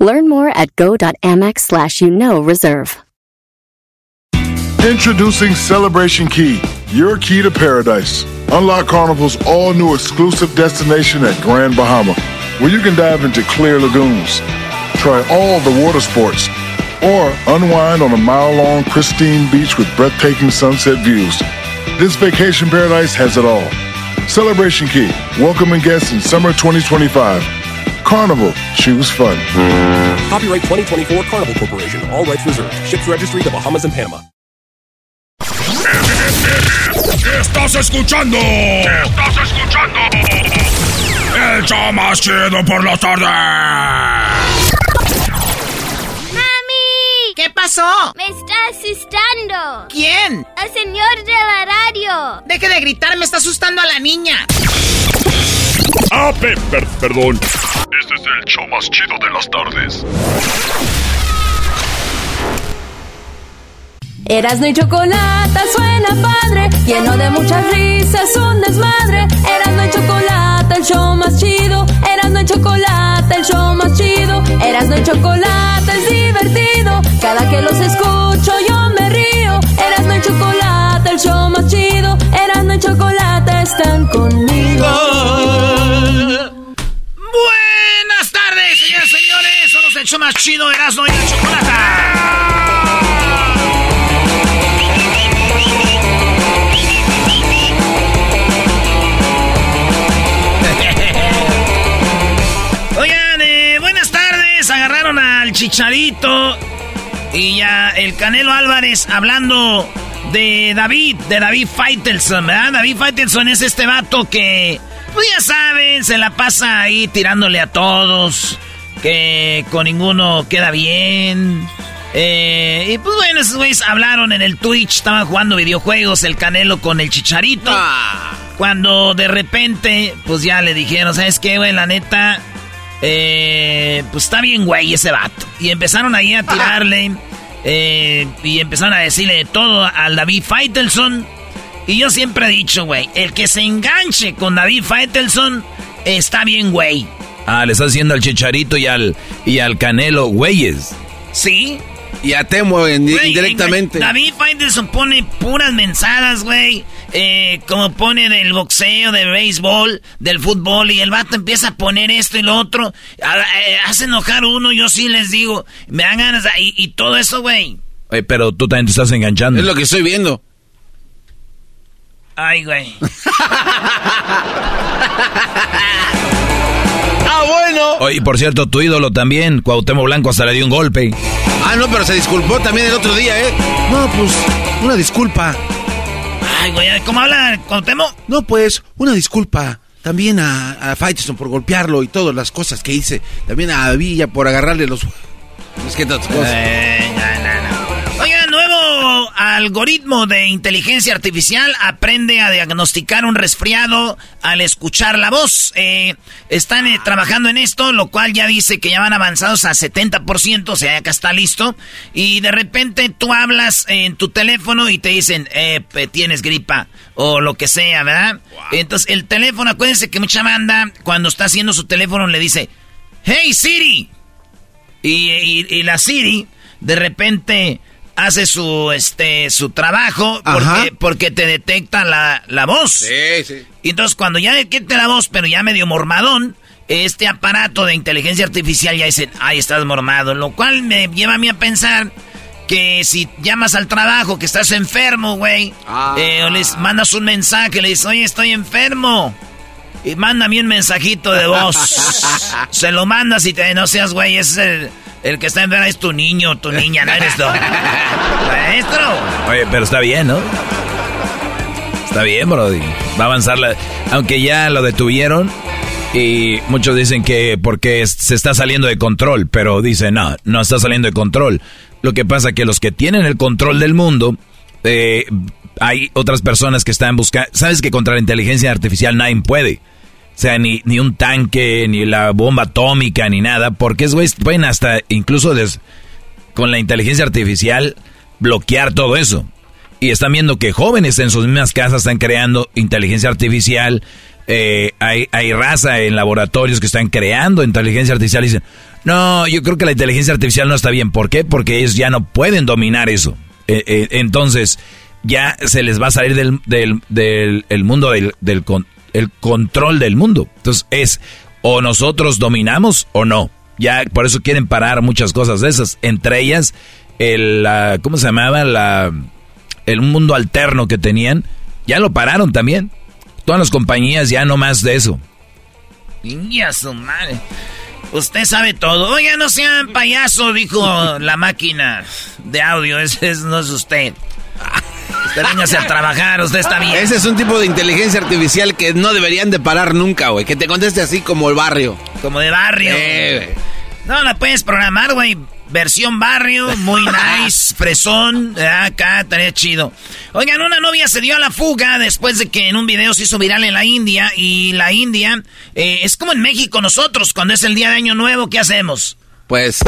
Learn more at go.amex slash you know reserve. Introducing Celebration Key, your key to paradise. Unlock Carnival's all new exclusive destination at Grand Bahama, where you can dive into clear lagoons, try all the water sports, or unwind on a mile long pristine beach with breathtaking sunset views. This vacation paradise has it all. Celebration Key, welcoming guests in summer 2025. Carnival, choose fun. Copyright 2024 Carnival Corporation. All rights reserved. Ships registry the Bahamas and Panama. estás escuchando? estás escuchando? El show más chido por la tarde. ¡Mami! ¿Qué pasó? Me está asustando. ¿Quién? El señor de la radio. Deje de gritar, me está asustando a la niña. Ah, perdón. Este es el show más chido de las tardes. Erasno y chocolate suena padre, lleno de muchas risas, un desmadre. Erasno y chocolate, el show más chido. Erasno y chocolate, el show más chido. Erasno y chocolate es divertido. Cada que los escucho yo me río. Erasno y chocolate, el show más chido. Erasno y chocolate están conmigo. El show más chido, Erasno y la chocolate. Oigan, eh, buenas tardes. Agarraron al Chicharito y ya el Canelo Álvarez hablando de David, de David Faitelson, ¿verdad? David Faitelson es este vato que, pues ya saben, se la pasa ahí tirándole a todos, que con ninguno queda bien. Eh, y pues bueno, esos güeyes hablaron en el Twitch, estaban jugando videojuegos, el Canelo con el Chicharito. Cuando de repente, pues ya le dijeron, ¿sabes qué, güey? La neta, eh, pues está bien, güey, ese vato. Y empezaron ahí a tirarle, eh, y empezaron a decirle de todo al David Faitelson. Y yo siempre he dicho, güey, el que se enganche con David Faitelson está bien, güey. Ah, le está haciendo al Chicharito y al, y al Canelo, güeyes. ¿Sí? Y a Temo indirectamente. David Faitelson pone puras mensadas, güey. Eh, como pone del boxeo, del béisbol, del fútbol. Y el vato empieza a poner esto y lo otro. A- eh, hace enojar uno, yo sí les digo. Me dan ganas. de- y, y todo eso, güey. Oye, pero tú también te estás enganchando. Es lo que estoy viendo. Ay, güey. Ah, bueno. Oye, y por cierto, tu ídolo también, Cuauhtémoc Blanco, hasta le dio un golpe. Ah, no, pero se disculpó también el otro día, ¿eh? No, pues, una disculpa. Ay, güey. ¿Cómo habla Cuauhtémoc? No, pues, una disculpa. También a, a por golpearlo y todas las cosas que hice. También a Villa por agarrarle los... Es que tantas cosas. Eh, algoritmo de inteligencia artificial aprende a diagnosticar un resfriado al escuchar la voz. Eh, están eh, trabajando en esto, lo cual ya dice que ya van avanzados a 70%, o sea, acá está listo. Y de repente tú hablas en tu teléfono y te dicen, eh, tienes gripa o lo que sea, ¿verdad? Entonces el teléfono, acuérdense que mucha banda cuando está haciendo su teléfono le dice, hey Siri. Y, y- y la Siri de repente hace su este su trabajo porque, porque te detecta la, la voz. Sí, sí. Y entonces cuando ya detecta la voz, pero ya medio mormadón, este aparato de inteligencia artificial ya dice, ay, estás mormado. Lo cual me lleva a mí a pensar que si llamas al trabajo que estás enfermo, güey, Ah. eh, o les mandas un mensaje, le dices, oye, estoy enfermo. Y mándame un mensajito de voz. Se lo mandas y te no seas, güey, es el, el que está enfermo, es tu niño, tu niña, no eres tú. Maestro. Oye, pero está bien, ¿no? Está bien, Brody. Va a avanzar la... Aunque ya lo detuvieron, Y muchos dicen que porque se está saliendo de control, pero dicen, no, no está saliendo de control. Lo que pasa es que los que tienen el control del mundo, eh, hay otras personas que están buscando... ¿Sabes que contra la inteligencia artificial nadie puede? Sea, ni, ni un tanque, ni la bomba atómica, ni nada, porque es, güey, pueden hasta incluso con la inteligencia artificial bloquear todo eso. Y están viendo que jóvenes en sus mismas casas están creando inteligencia artificial, eh, hay, hay, raza en laboratorios que están creando inteligencia artificial y dicen, no, yo creo que la inteligencia artificial no está bien. ¿Por qué? Porque ellos ya no pueden dominar eso. Eh, eh, entonces, ya se les va a salir del, del, del mundo del el control del mundo. Entonces, es o nosotros dominamos o no. Ya por eso quieren parar muchas cosas de esas. Entre ellas, el, ¿cómo se llamaba? La, el mundo alterno que tenían. Ya lo pararon también. Todas las compañías ya no más de eso. Su madre. Usted sabe todo. Oiga, no sean payaso, dijo la máquina de audio. Ese no es usted. Véngase a trabajar, usted está bien. Ese es un tipo de inteligencia artificial que no deberían de parar nunca, güey. Que te conteste así como el barrio. Como de barrio. Eh, no la puedes programar, güey. Versión barrio, muy nice, fresón, acá estaría chido. Oigan, una novia se dio a la fuga después de que en un video se hizo viral en la India y la India eh, es como en México nosotros, cuando es el día de Año Nuevo, ¿qué hacemos? Pues...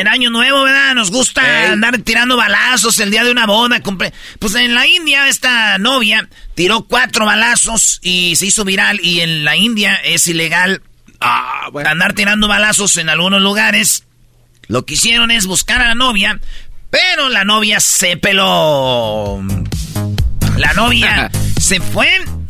En Año Nuevo, ¿verdad? Nos gusta andar tirando balazos el día de una boda. Pues en la India esta novia tiró cuatro balazos y se hizo viral y en la India es ilegal Ah, Andar tirando balazos en algunos lugares. Lo que hicieron es buscar a la novia, pero la novia se peló. La novia se fue.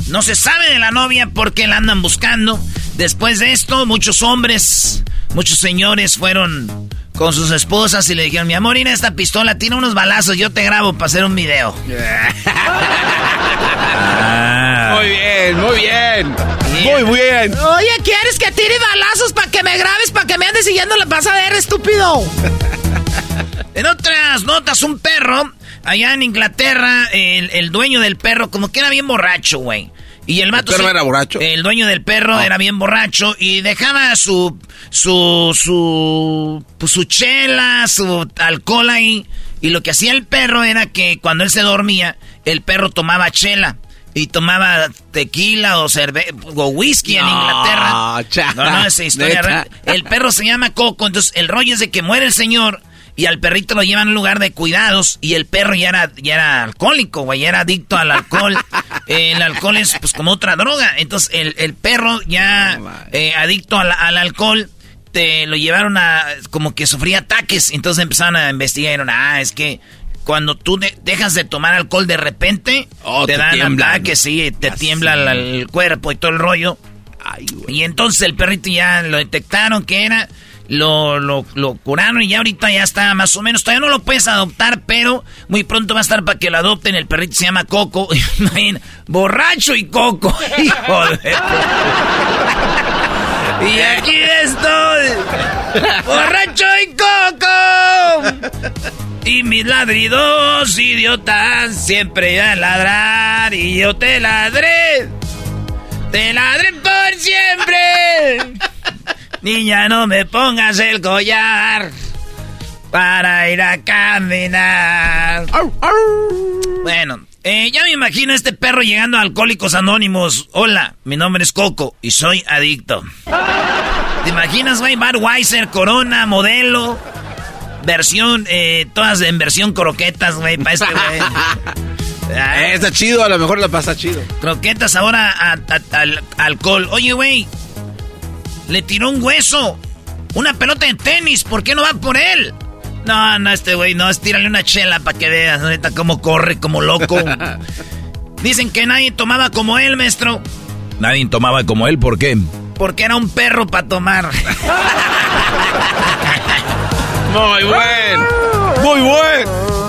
No se sabe de la novia porque la andan buscando. Después de esto, muchos hombres, muchos señores fueron con sus esposas y le dijeron, mi amor, mira esta pistola, tiene unos balazos, yo te grabo para hacer un video. Muy bien, muy bien. Muy bien. Oye, ¿quieres que tire balazos para que me grabes, para que me andes siguiendo la pasadera, estúpido? en otras notas, un perro, allá en Inglaterra, el, dueño del perro, como que era bien borracho, güey. Y el vato. ¿El perro era borracho? El dueño del perro ah. era bien borracho y dejaba su. su. su. Pues, su chela, su alcohol ahí. Y lo que hacía el perro era que cuando él se dormía, el perro tomaba chela y tomaba tequila o cerveza o whisky en Inglaterra. no, no, esa historia. El perro se llama Coco, entonces el rollo es de que muere el señor y al perrito lo llevan a un lugar de cuidados y el perro ya era, ya era alcohólico, güey, ya era adicto al alcohol. el alcohol es pues como otra droga. Entonces el, perro ya eh, adicto al, al, alcohol te lo llevaron a como que sufría ataques. Entonces empezaron a investigar y dijeron, ah, es que cuando tú dejas de tomar alcohol de repente, oh, te, dan que sí, te tiembla el, cuerpo y todo el rollo. y entonces el perrito ya lo detectaron que era, lo, lo, lo, curaron y ya ahorita ya está más o menos. Todavía no lo puedes adoptar, pero muy pronto va a estar para que lo adopten. El perrito se llama Coco. borracho y Coco. Hijo y aquí estoy, borracho y Coco. Y mis ladridos idiotas siempre a ladrar y yo te ladré. Te ladré por siempre. Niña, no me pongas el collar para ir a caminar. Bueno, eh, ya me imagino este perro llegando a Alcohólicos Anónimos. Hola, mi nombre es Coco y soy adicto. ¿Te imaginas, güey? Weiser, Corona, modelo versión, eh, todas en versión croquetas, güey, para este güey. Eh, está chido, a lo mejor la pasa chido. Croquetas ahora al alcohol. Oye, güey, le tiró un hueso, una pelota de tenis, ¿por qué no va por él? No, no, este güey, no, es tírale una chela para que veas, ahorita cómo corre, como loco. Dicen que nadie tomaba como él, maestro. Nadie tomaba como él, ¿por qué? Porque era un perro para tomar. Muy buen. Muy buen.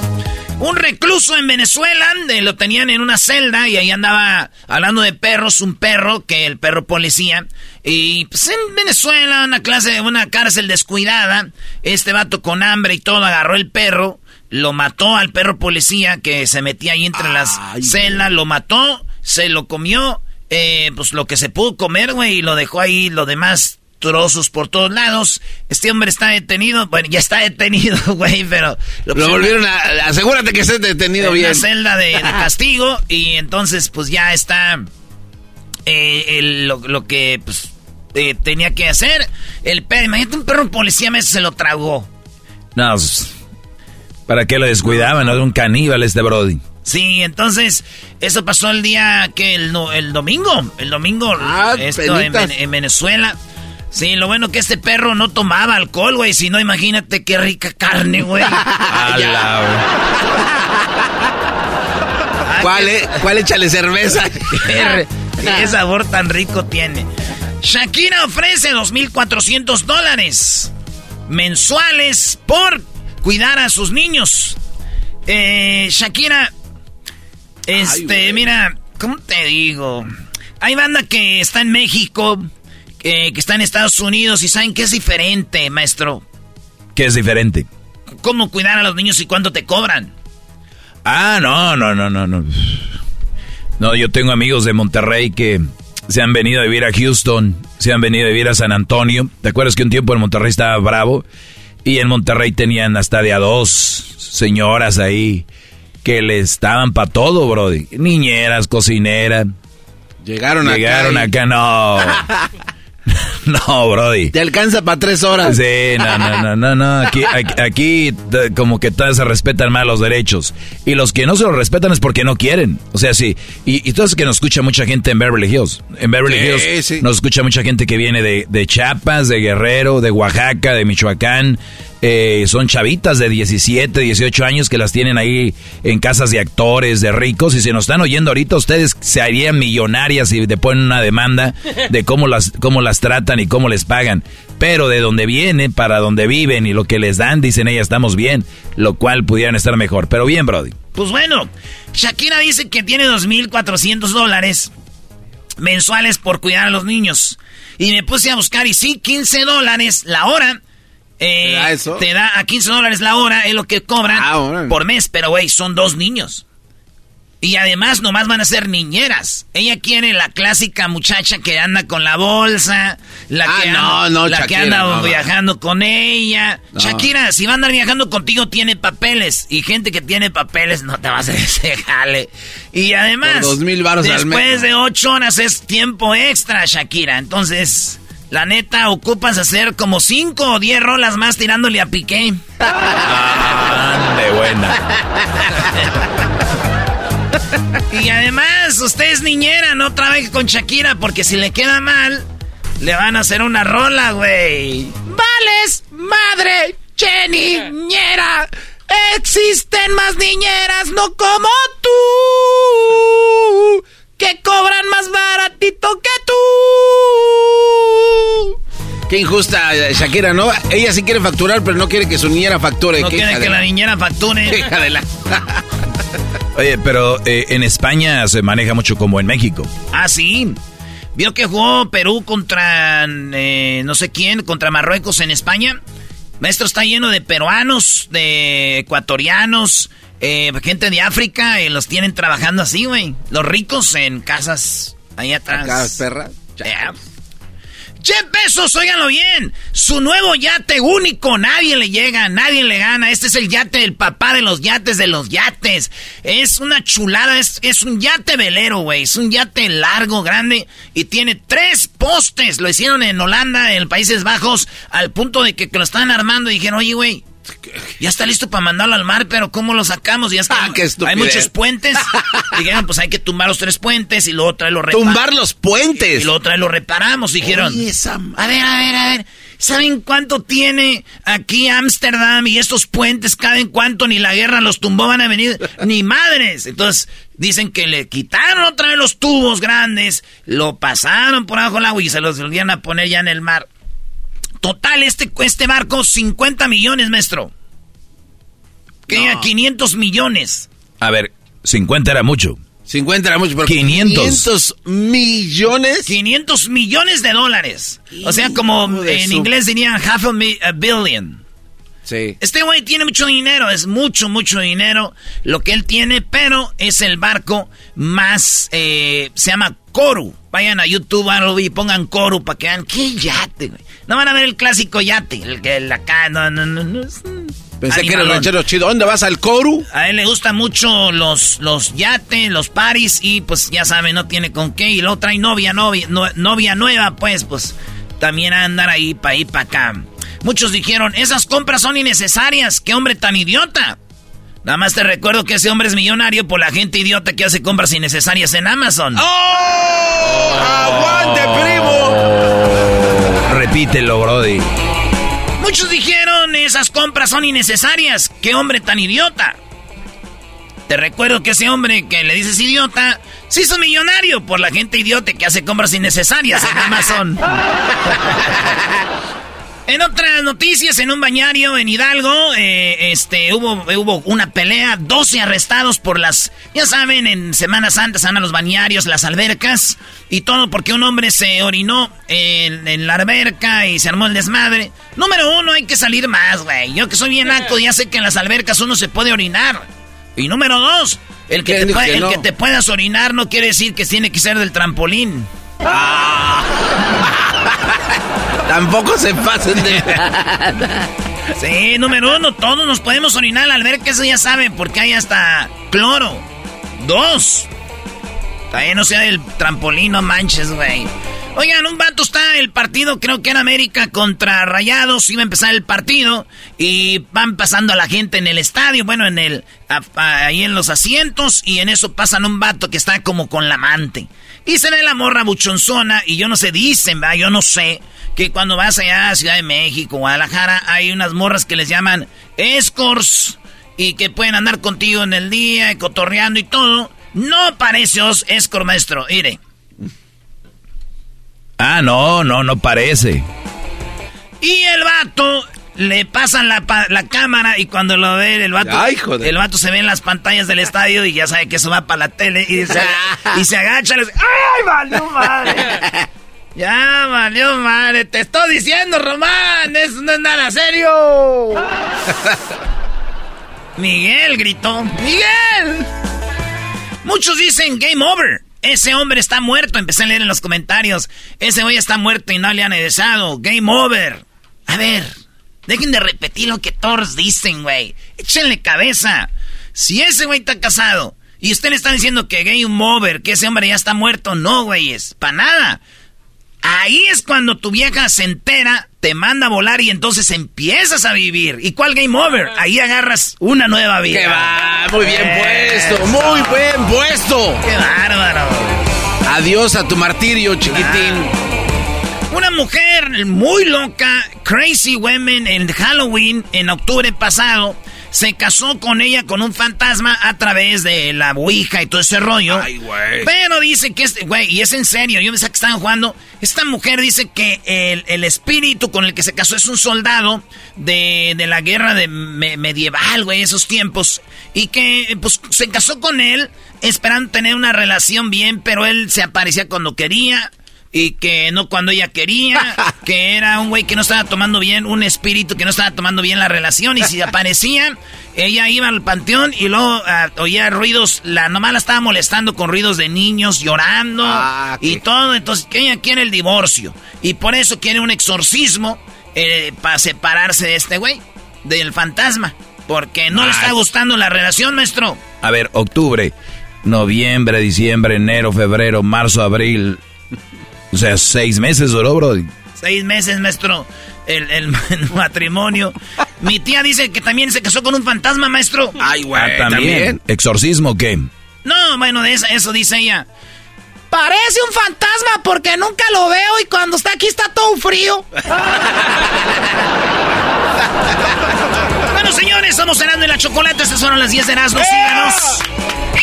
Un recluso en Venezuela, eh, lo tenían en una celda y ahí andaba hablando de perros, un perro, que el perro policía. Y pues en Venezuela, una clase, una cárcel descuidada, este vato con hambre y todo agarró el perro, lo mató al perro policía que se metía ahí entre las celdas, lo mató, se lo comió eh, pues lo que se pudo comer, güey, y lo dejó ahí, lo demás trozos por todos lados. Este hombre está detenido, bueno, ya está detenido, güey, pero... Lo, volvieron a... Asegúrate que esté detenido en bien. En celda de, castigo y entonces pues ya está eh, lo, que pues eh, tenía que hacer. El perro, imagínate un perro policía, me se lo tragó. No, pues, ¿para qué lo descuidaban? No era un caníbal este Brody. Sí, entonces, eso pasó el día que el, el domingo, el domingo, ah, esto en, Venezuela. Sí, lo bueno que este perro no tomaba alcohol, güey. Si no, imagínate qué rica carne, güey. ¿Cuál, es? ¿Cuál échale cerveza? qué, sabor tan rico tiene. Shakira ofrece 2.400 dólares mensuales por cuidar a sus niños. Eh, Shakira, este, mira, ¿cómo te digo? Hay banda que está en México que está en Estados Unidos y saben que es diferente, maestro. ¿Qué es diferente? ¿Cómo cuidar a los niños y cuánto te cobran? Ah, no, no, no, no, no. No, yo tengo amigos de Monterrey que se han venido a vivir a Houston, se han venido a vivir a San Antonio. ¿Te acuerdas que un tiempo en Monterrey estaba bravo? Y en Monterrey tenían hasta de a dos señoras ahí que le estaban para todo, brody. Niñeras, cocineras. Llegaron, Llegaron acá, acá no. No, Brody. Te alcanza para tres horas. Sí, no, no, no, no, Aquí, aquí, como que todas se respetan más los derechos. Y los que no se los respetan es porque no quieren. O sea, sí. Y, y todo que nos escucha mucha gente en Beverly Hills. En Beverly Hills nos escucha mucha gente que viene de, de Chiapas, de Guerrero, de Oaxaca, de Michoacán. Eh, son chavitas de 17, 18 años que las tienen ahí en casas de actores, de ricos, y si nos están oyendo ahorita, ustedes se harían millonarias y te ponen una demanda de cómo las, cómo las tratan y cómo les pagan. Pero de donde vienen, para donde viven y lo que les dan, dicen ellas, estamos bien, lo cual pudieran estar mejor. Pero bien, Brody. Pues bueno, Shakira dice que tiene 2.400 dólares mensuales por cuidar a los niños. Y me puse a buscar y sí, 15 dólares la hora eh, ¿Te da a 15 dólares la hora, es lo que cobran ah, por mes, pero güey, son dos niños. Y además nomás van a ser niñeras. Ella quiere la clásica muchacha que anda con la bolsa, la ah, que, anda, la que anda viajando con ella. Shakira, si va a andar viajando contigo, tiene papeles. Y gente que tiene papeles no te va a hacer ese jale. Y además, después de ocho horas es tiempo extra, Shakira. Entonces... La neta, ocupas hacer como 5 o 10 rolas más tirándole a Piqué. Ah, de buena. y además, usted es niñera, no trabaje con Shakira, porque si le queda mal, le van a hacer una rola, güey. ¡Vales, madre, che niñera! Existen más niñeras, no como tú, que cobran más baratito que tú. Qué injusta Shakira, ¿no? Ella sí quiere facturar, pero no quiere que su niñera facture. No quiere que la niñera facture. Oye, pero eh, en España se maneja mucho como en México. Ah, sí. Vio que jugó Perú contra eh, no sé quién, contra Marruecos en España. Maestro está lleno de peruanos, de ecuatorianos, gente de África, y los tienen trabajando así, güey. Los ricos en casas ahí atrás. Casas perras. Jeff Bezos, óiganlo bien. Su nuevo yate único. Nadie le llega, nadie le gana. Este es el yate del papá de los yates de los yates. Es una chulada. Es, es un yate velero, güey. Es un yate largo, grande. Y tiene tres postes. Lo hicieron en Holanda, en Países Bajos. Al punto de que, que lo estaban armando y dijeron, oye, güey, ya está listo para mandarlo al mar, pero ¿cómo lo sacamos? Ya está. Ah, hay muchos puentes. Dijeron, pues hay que tumbar los tres puentes y luego traerlo reparamos. ¿Tumbar los puentes? Y luego lo reparamos. Dijeron, a ver, a ver, a ver. ¿Saben cuánto tiene aquí Ámsterdam y estos puentes caben cuánto? Ni la guerra los tumbó, van a venir. Ni madres. Entonces, dicen que le quitaron otra vez los tubos grandes, lo pasaron por abajo del agua y se los volvieron a poner ya en el mar. Total, este, este barco, 50 millones, maestro. Que 500 millones. A ver, 50 era mucho. 50 era mucho, pero 500. 500 millones. 500 millones de dólares. O sea, como en inglés dirían half a, billion. Sí. Este güey tiene mucho dinero, es mucho, mucho dinero lo que él tiene, pero es el barco más, eh, se llama Coru. Vayan a YouTube y pongan Coru para que vean qué yate, güey. No van a ver el clásico yate, el que el acá, no, no, no, no. Pensé que era el ranchero chido. ¿Dónde vas al Coru? A él le gustan mucho los, los yates, los paris y pues ya saben, no tiene con qué. Y luego trae novia, novia, novia nueva, pues, pues también a andar ahí para ir para acá. Muchos dijeron, esas compras son innecesarias, qué hombre tan idiota. Nada más te recuerdo que ese hombre es millonario por la gente idiota que hace compras innecesarias en Amazon. ¡Oh! ¡Aguante, primo! Repítelo, Brody. Muchos dijeron, esas compras son innecesarias. ¡Qué hombre tan idiota! Te recuerdo que ese hombre que le dices idiota, se hizo millonario por la gente idiota que hace compras innecesarias en Amazon. En otras noticias, en un bañario en Hidalgo, eh, este, hubo, hubo una pelea, 12 arrestados por las, ya saben, en Semana Santa se van a los bañarios, las albercas, y todo porque un hombre se orinó en, la alberca y se armó el desmadre. Número uno, hay que salir más, güey. Yo que soy bien naco, ya sé que en las albercas uno se puede orinar. Y número dos, el que, te, el que te puedas orinar no quiere decir que tiene que ser del trampolín. Ah. Tampoco se pasen de... sí, número uno, todos nos podemos orinar al ver que eso ya saben, porque hay hasta cloro. Dos, también no sea del trampolín, no manches, güey. Oigan, un vato está el partido, creo que en América contra Rayados, iba a empezar el partido y van pasando a la gente en el estadio, bueno, en el ahí en los asientos y en eso pasan un vato que está como con la amante. Y se ve la morra buchonzona y yo no sé, dicen, ¿verdad? yo no sé, que cuando vas allá a Ciudad de México, Guadalajara, hay unas morras que les llaman escorts y que pueden andar contigo en el día, cotorreando y todo. No parece escort, maestro, mire. Ah, no, no, no parece. Y el vato le pasan la, cámara y cuando lo ve el vato, el vato se ve en las pantallas del estadio y ya sabe que eso va para la tele y se, y se agacha y dice, ¡ay, madre! ya valió madre, te estoy diciendo, Román, eso no es nada serio. Miguel gritó, Miguel. Muchos dicen game over. Ese hombre está muerto. Empecé a leer en los comentarios. Ese güey está muerto y no le han egresado. Game over. A ver, Dejen de repetir lo que todos dicen, güey. Échenle cabeza. Si ese güey está casado y usted le está diciendo que gay mover, que ese hombre ya está muerto, no, güey, es para nada. Ahí es cuando tu vieja se entera, te manda a volar y entonces empiezas a vivir. ¿Y cuál game over? Ahí agarras una nueva vida. ¡Qué va! Muy bien puesto, muy bien puesto. ¡Qué bárbaro! Adiós a tu martirio, chiquitín. Una mujer muy loca, Crazy Women, en Halloween, en octubre pasado, se casó con ella con un fantasma a través de la Ouija y todo ese rollo. Ay, güey. Pero dice que, este, güey, y es en serio, yo pensaba que estaban jugando. Esta mujer dice que el, espíritu con el que se casó es un soldado de, la guerra de medieval, güey, esos tiempos. Y que, pues, se casó con él esperando tener una relación bien, pero él se aparecía cuando quería y que no cuando ella quería, que era un güey que no estaba tomando bien, un espíritu que no estaba tomando bien la relación y si aparecía, ella iba al panteón y luego ah, oía ruidos, la nomás la estaba molestando con ruidos de niños llorando ah, y todo, entonces que ella quiere el divorcio y por eso quiere un exorcismo eh, para separarse de este güey, del fantasma, porque no le está gustando la relación, maestro. A ver, octubre, noviembre, diciembre, enero, febrero, marzo, abril, o sea, seis meses duró, bro. Seis meses, maestro, el, matrimonio. Mi tía dice que también se casó con un fantasma, maestro. Ay, güey, ah, ¿también? ¿Exorcismo qué? No, bueno, de eso, eso dice ella. Parece un fantasma porque nunca lo veo y cuando está aquí está todo frío. bueno, señores, estamos cenando en la chocolate. Estas son las 10 de Erasmo. Síganos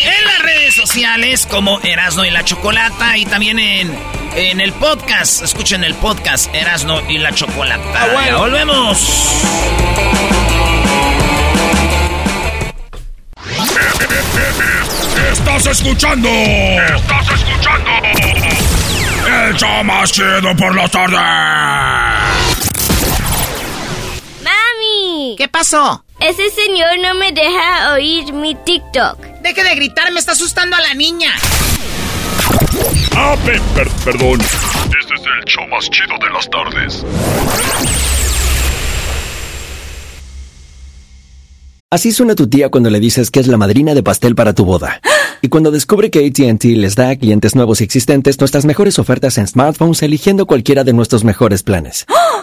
en las redes sociales como Erasmo y la Chocolata y también en, en el podcast. Escuchen el podcast Erasmo y la Chocolata. Ah, volvemos. Estás escuchando. Estás escuchando. El show más chido por la tarde. ¡Mami! ¿Qué pasó? Ese señor no me deja oír mi TikTok. Deje de gritar, me está asustando a la niña. Ah, perdón. Este es el show más chido de las tardes. Así suena tu tía cuando le dices que es la madrina de pastel para tu boda. Y cuando descubre que ATT les da a clientes nuevos y existentes nuestras mejores ofertas en smartphones eligiendo cualquiera de nuestros mejores planes.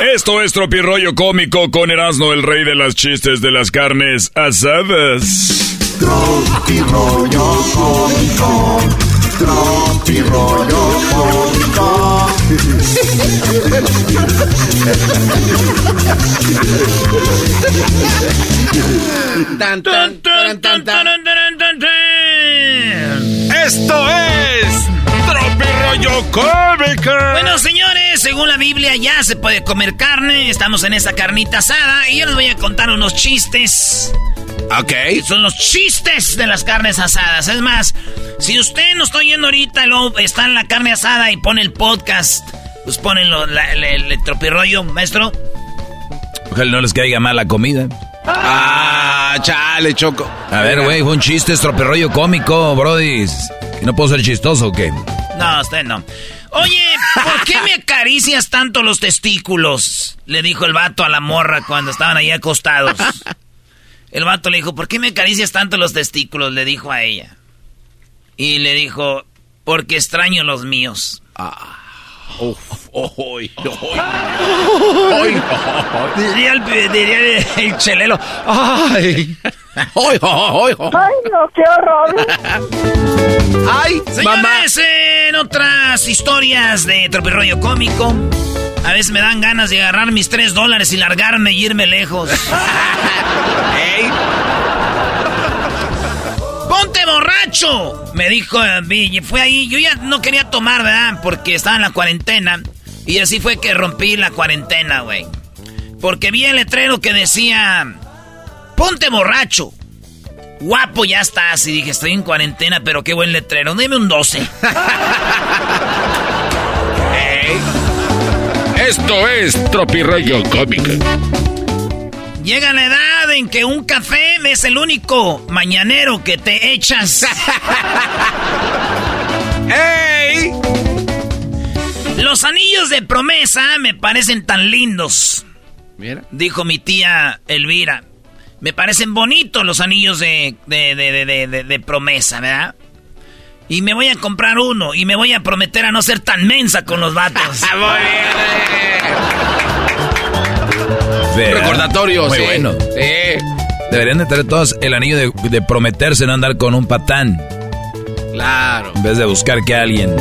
esto es Tropirollo Cómico con Erasmo, el rey de las chistes de las carnes asadas. Tropirollo Cómico, Tropirollo Cómico. Esto es Tropirollo Cómico. Bueno, señores, según la Biblia ya se puede comer carne. Estamos en esa carnita asada y yo les voy a contar unos chistes. Ok. Son los chistes de las carnes asadas. Es más, si usted no está oyendo ahorita, luego está en la carne asada y pone el podcast, pues ponen el, tropirollo, maestro. Ojalá no les caiga mal la comida. Ah, chale, choco. A ver, güey, fue un chiste, estropirollo cómico, brody. ¿No puedo ser chistoso o qué? No, usted no. Oye, ¿por qué me acaricias tanto los testículos? Le dijo el vato a la morra cuando estaban ahí acostados. El vato le dijo, ¿por qué me acaricias tanto los testículos? Le dijo a ella. Y le dijo, porque extraño los míos. Ah. Diría, el, diría el, chelelo. Ay. Ay, no, qué horror. Ay, Señores, en otras historias de tropirroyo cómico, a veces me dan ganas de agarrar mis tres dólares y largarme y irme lejos. ¡Ponte borracho! Me dijo, eh, fue ahí. Yo ya no quería tomar, ¿verdad? Porque estaba en la cuarentena. Y así fue que rompí la cuarentena, güey. Porque vi el letrero que decía, ponte borracho. Guapo ya estás. Y dije, estoy en cuarentena, pero qué buen letrero. Deme un 12. Esto es Tropirollo Cómica. Llega la edad en que un café es el único mañanero que te echas. ¡Ey! Los anillos de promesa me parecen tan lindos. Mira. Dijo mi tía Elvira. Me parecen bonitos los anillos de, de, promesa, ¿verdad? Y me voy a comprar uno y me voy a prometer a no ser tan mensa con los vatos. Bien. Recordatorio, Muy bueno. Sí. Deberían de tener todos el anillo de, prometerse no andar con un patán. Claro. En vez de buscar que alguien.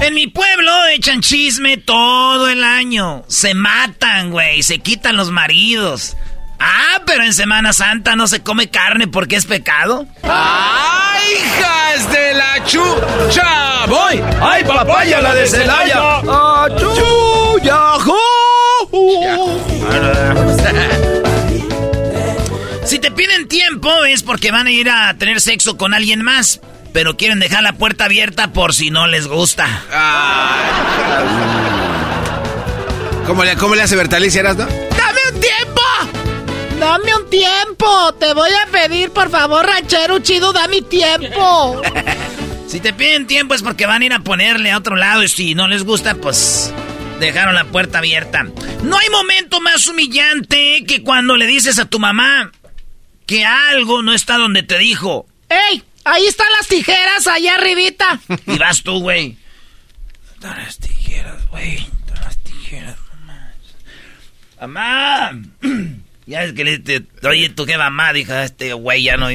En mi pueblo echan chisme todo el año. Se matan, güey. Se quitan los maridos. Ah, pero en Semana Santa no se come carne porque es pecado. ¡Ay, hijas de la chucha! ¡Voy! ¡Ay, papaya la de Celaya! ¡Chuya! Si te piden tiempo es porque van a ir a tener sexo con alguien más, pero quieren dejar la puerta abierta por si no les gusta. ¿Cómo le, cómo le hace Bertalicia, no? ¡Dame un tiempo! Dame un tiempo. Te voy a pedir, por favor, ranchero chido, dame tiempo. si te piden tiempo es porque van a ir a ponerle a otro lado y si no les gusta, pues dejaron la puerta abierta. No hay momento más humillante que cuando le dices a tu mamá que algo no está donde te dijo. ¡Ey! Ahí están las tijeras, allá arribita. Y vas tú, güey. Están las tijeras, güey. Están las tijeras, mamá. ¡Mamá! Ya es que le te, oye, tú qué mamá, dijo este güey, ya no.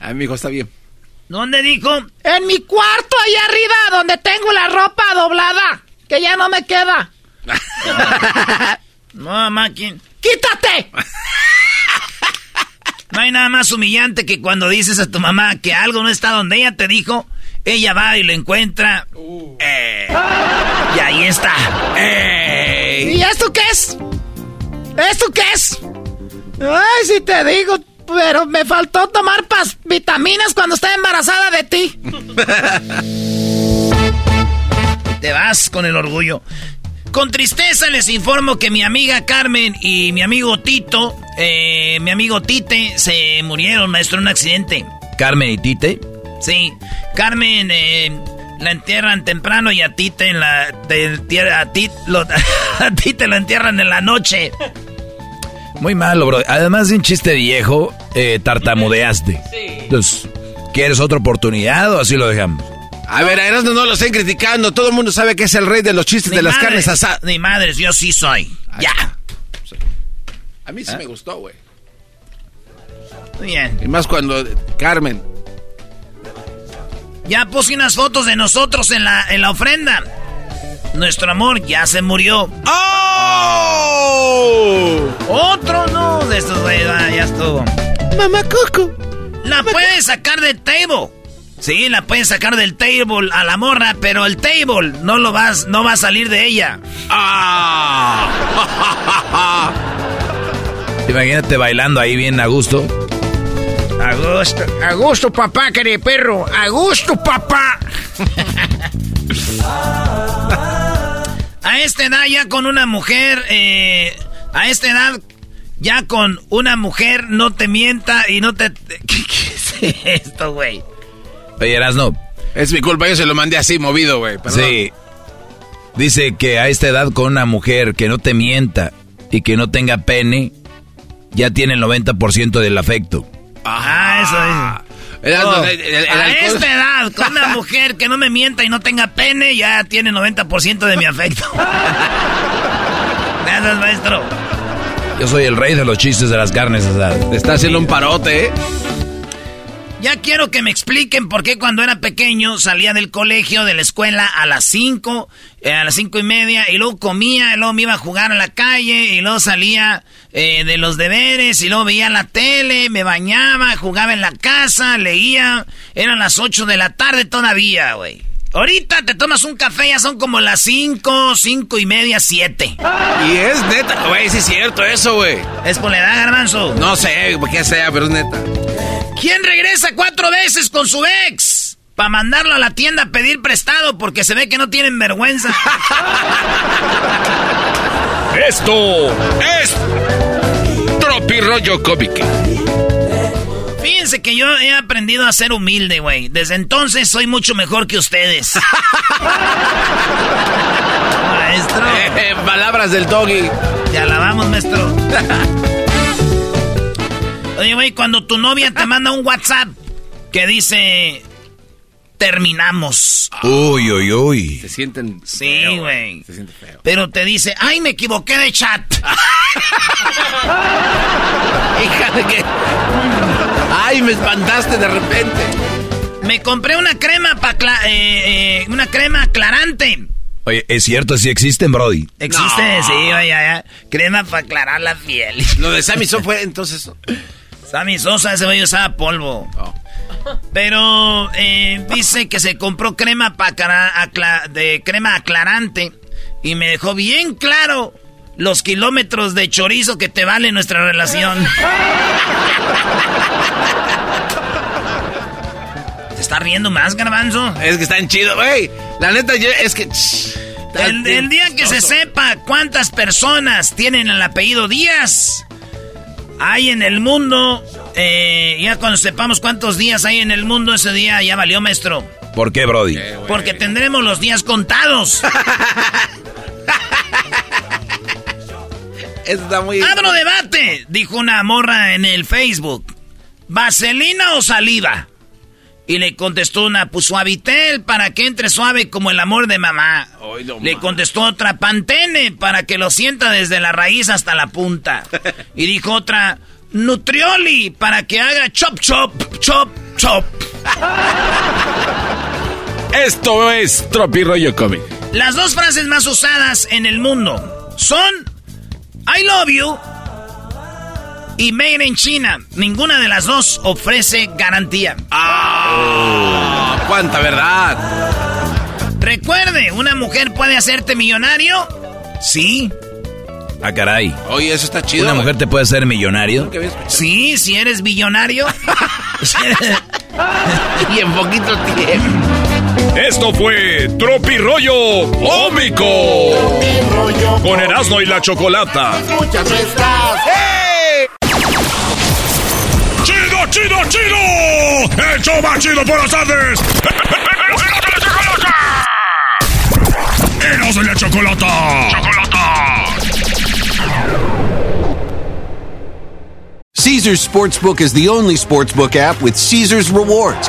A mi hijo está bien. ¿Dónde dijo? En mi cuarto, ahí arriba, donde tengo la ropa doblada, que ya no me queda. no, mamá, ¿quién? ¡Quítate! No hay nada más humillante que cuando dices a tu mamá que algo no está donde ella te dijo, ella va y lo encuentra. Eh, y ahí está. ¿Y esto qué es? ¿Esto qué es? Ay, si te digo, pero me faltó tomar pas vitaminas cuando estaba embarazada de ti. te vas con el orgullo. Con tristeza les informo que mi amiga Carmen y mi amigo Tito, eh, mi amigo Tite, se murieron, maestro, en un accidente. ¿Carmen y Tite? Sí. Carmen eh, la entierran temprano y a Tite en la. a, Tite, lo, a Tite lo entierran en la noche. Muy malo, bro. Además de un chiste viejo, eh, tartamudeaste. Sí. Entonces, ¿quieres otra oportunidad o así lo dejamos? A ver, a Erasmo no lo estén criticando. Todo el mundo sabe que es el rey de los chistes de las carnes asadas. Ni madres, yo sí soy. ya. A mí sí ¿Ah? me gustó, güey. Muy bien. Y más cuando Carmen. Ya puse unas fotos de nosotros en la, en la ofrenda. Nuestro amor ya se murió. ¡Oh! Otro no de estos ya estuvo. Mamá Coco. La puedes sacar del table. Sí, la pueden sacar del table a la morra, pero el table no lo vas, no va a salir de ella. ¡Ah! Imagínate bailando ahí bien a gusto. A gusto, a gusto, papá, querido perro. A gusto, papá. a esta edad ya con una mujer, eh, a esta edad ya con una mujer no te mienta y no te... ¿Qué, es esto, güey? Oye, no. Es mi culpa, yo se lo mandé así movido, güey. Sí. Dice que a esta edad con una mujer que no te mienta y que no tenga pene, ya tiene el 90% del afecto. Ah, eso es. Oh, a esta edad, con una mujer que no me mienta y no tenga pene, ya tiene 90% de mi afecto. Gracias, maestro. Yo soy el rey de los chistes de las carnes asadas. Te está haciendo un parote, ¿eh? Ya quiero que me expliquen por qué cuando era pequeño salía del colegio, de la escuela a las 5, eh, a las cinco y media, y luego comía, y luego me iba a jugar a la calle, y luego salía eh, de los deberes, y luego veía la tele, me bañaba, jugaba en la casa, leía, eran las 8 de la tarde todavía, güey. Ahorita te tomas un café, ya son como las 5, cinco y media, 7. Y es neta, güey, sí es cierto eso, güey. ¿Es por la edad, garbanzo? No sé, qué sea, pero es neta. ¿Quién regresa cuatro veces con su ex? Para mandarlo a la tienda a pedir prestado porque se ve que no tienen vergüenza. Esto es Tropi Rollo Cómic. Fíjense que yo he aprendido a ser humilde, güey. Desde entonces soy mucho mejor que ustedes. maestro. Eh, palabras del doggy. Ya la vamos, maestro. Oye, güey, cuando tu novia te manda un WhatsApp que dice terminamos. Uy, uy, uy. Se sienten. Sí, güey. Se siente feo. Pero te dice, ay, me equivoqué de chat. Hija de que. Ay, me espantaste de repente. Me compré una crema para eh, eh, una crema aclarante. Oye, ¿es cierto si existen, Brody? Existe, sí, vaya, crema para aclarar la piel. Lo de Sammy fue entonces. Sammy Sosa, ese güey usaba polvo. Oh. Pero eh, dice que se compró crema de crema aclarante y me dejó bien claro los kilómetros de chorizo que te vale nuestra relación. ¿Te está riendo más, garbanzo? Es que están chidos, güey. La neta, es que... el, día que se sepa cuántas personas tienen el apellido Díaz, hay en el mundo, eh, ya cuando sepamos cuántos días hay en el mundo, ese día ya valió, maestro. ¿Por qué, Brody? Porque tendremos los días contados. Está muy... Abro debate, dijo una morra en el Facebook. ¿Vaselina o saliva? Y le contestó una, pues suavitel para que entre suave como el amor de mamá. le contestó otra, pantene para que lo sienta desde la raíz hasta la punta. y dijo otra, nutrioli para que haga chop chop, chop chop. Esto es Tropi Rollo. Las dos frases más usadas en el mundo son I love you y Made in China. Ninguna de las dos ofrece garantía. ¡Ah! ¡Cuánta verdad! Recuerde, ¿una mujer puede hacerte millonario? Sí. Ah, caray. Oye, eso está chido. ¿Una mujer te puede hacer millonario? Sí, si eres billonario. y en poquito tiempo. Esto fue Tropi Rollo Cómico. Con Erasmo y la Chocolata. Muchas estás. ¡Chido, chido, chido! ¡El show más chido por las tardes! ¡Eros la chocolata! ¡Chocolata! Caesar's Sportsbook is the only sportsbook app with Caesar's rewards.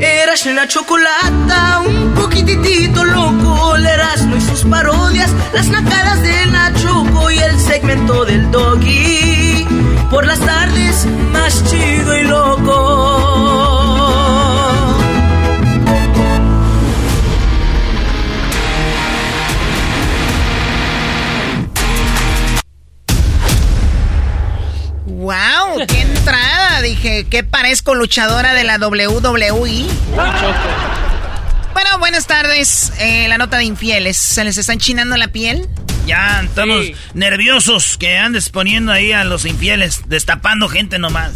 Eras la chocolata, un poquitito loco, el Erasmo y sus parodias, las nacadas de la Choco y el segmento del Doggy. Por las tardes, más chido y loco. ¡Wow! ¡Qué Dije, ¿qué parezco luchadora de la WWE? Bueno, buenas tardes. Eh, la nota de infieles. ¿Se les está enchinando la piel? Ya, estamos nerviosos que andes poniendo ahí a los infieles, destapando gente nomás.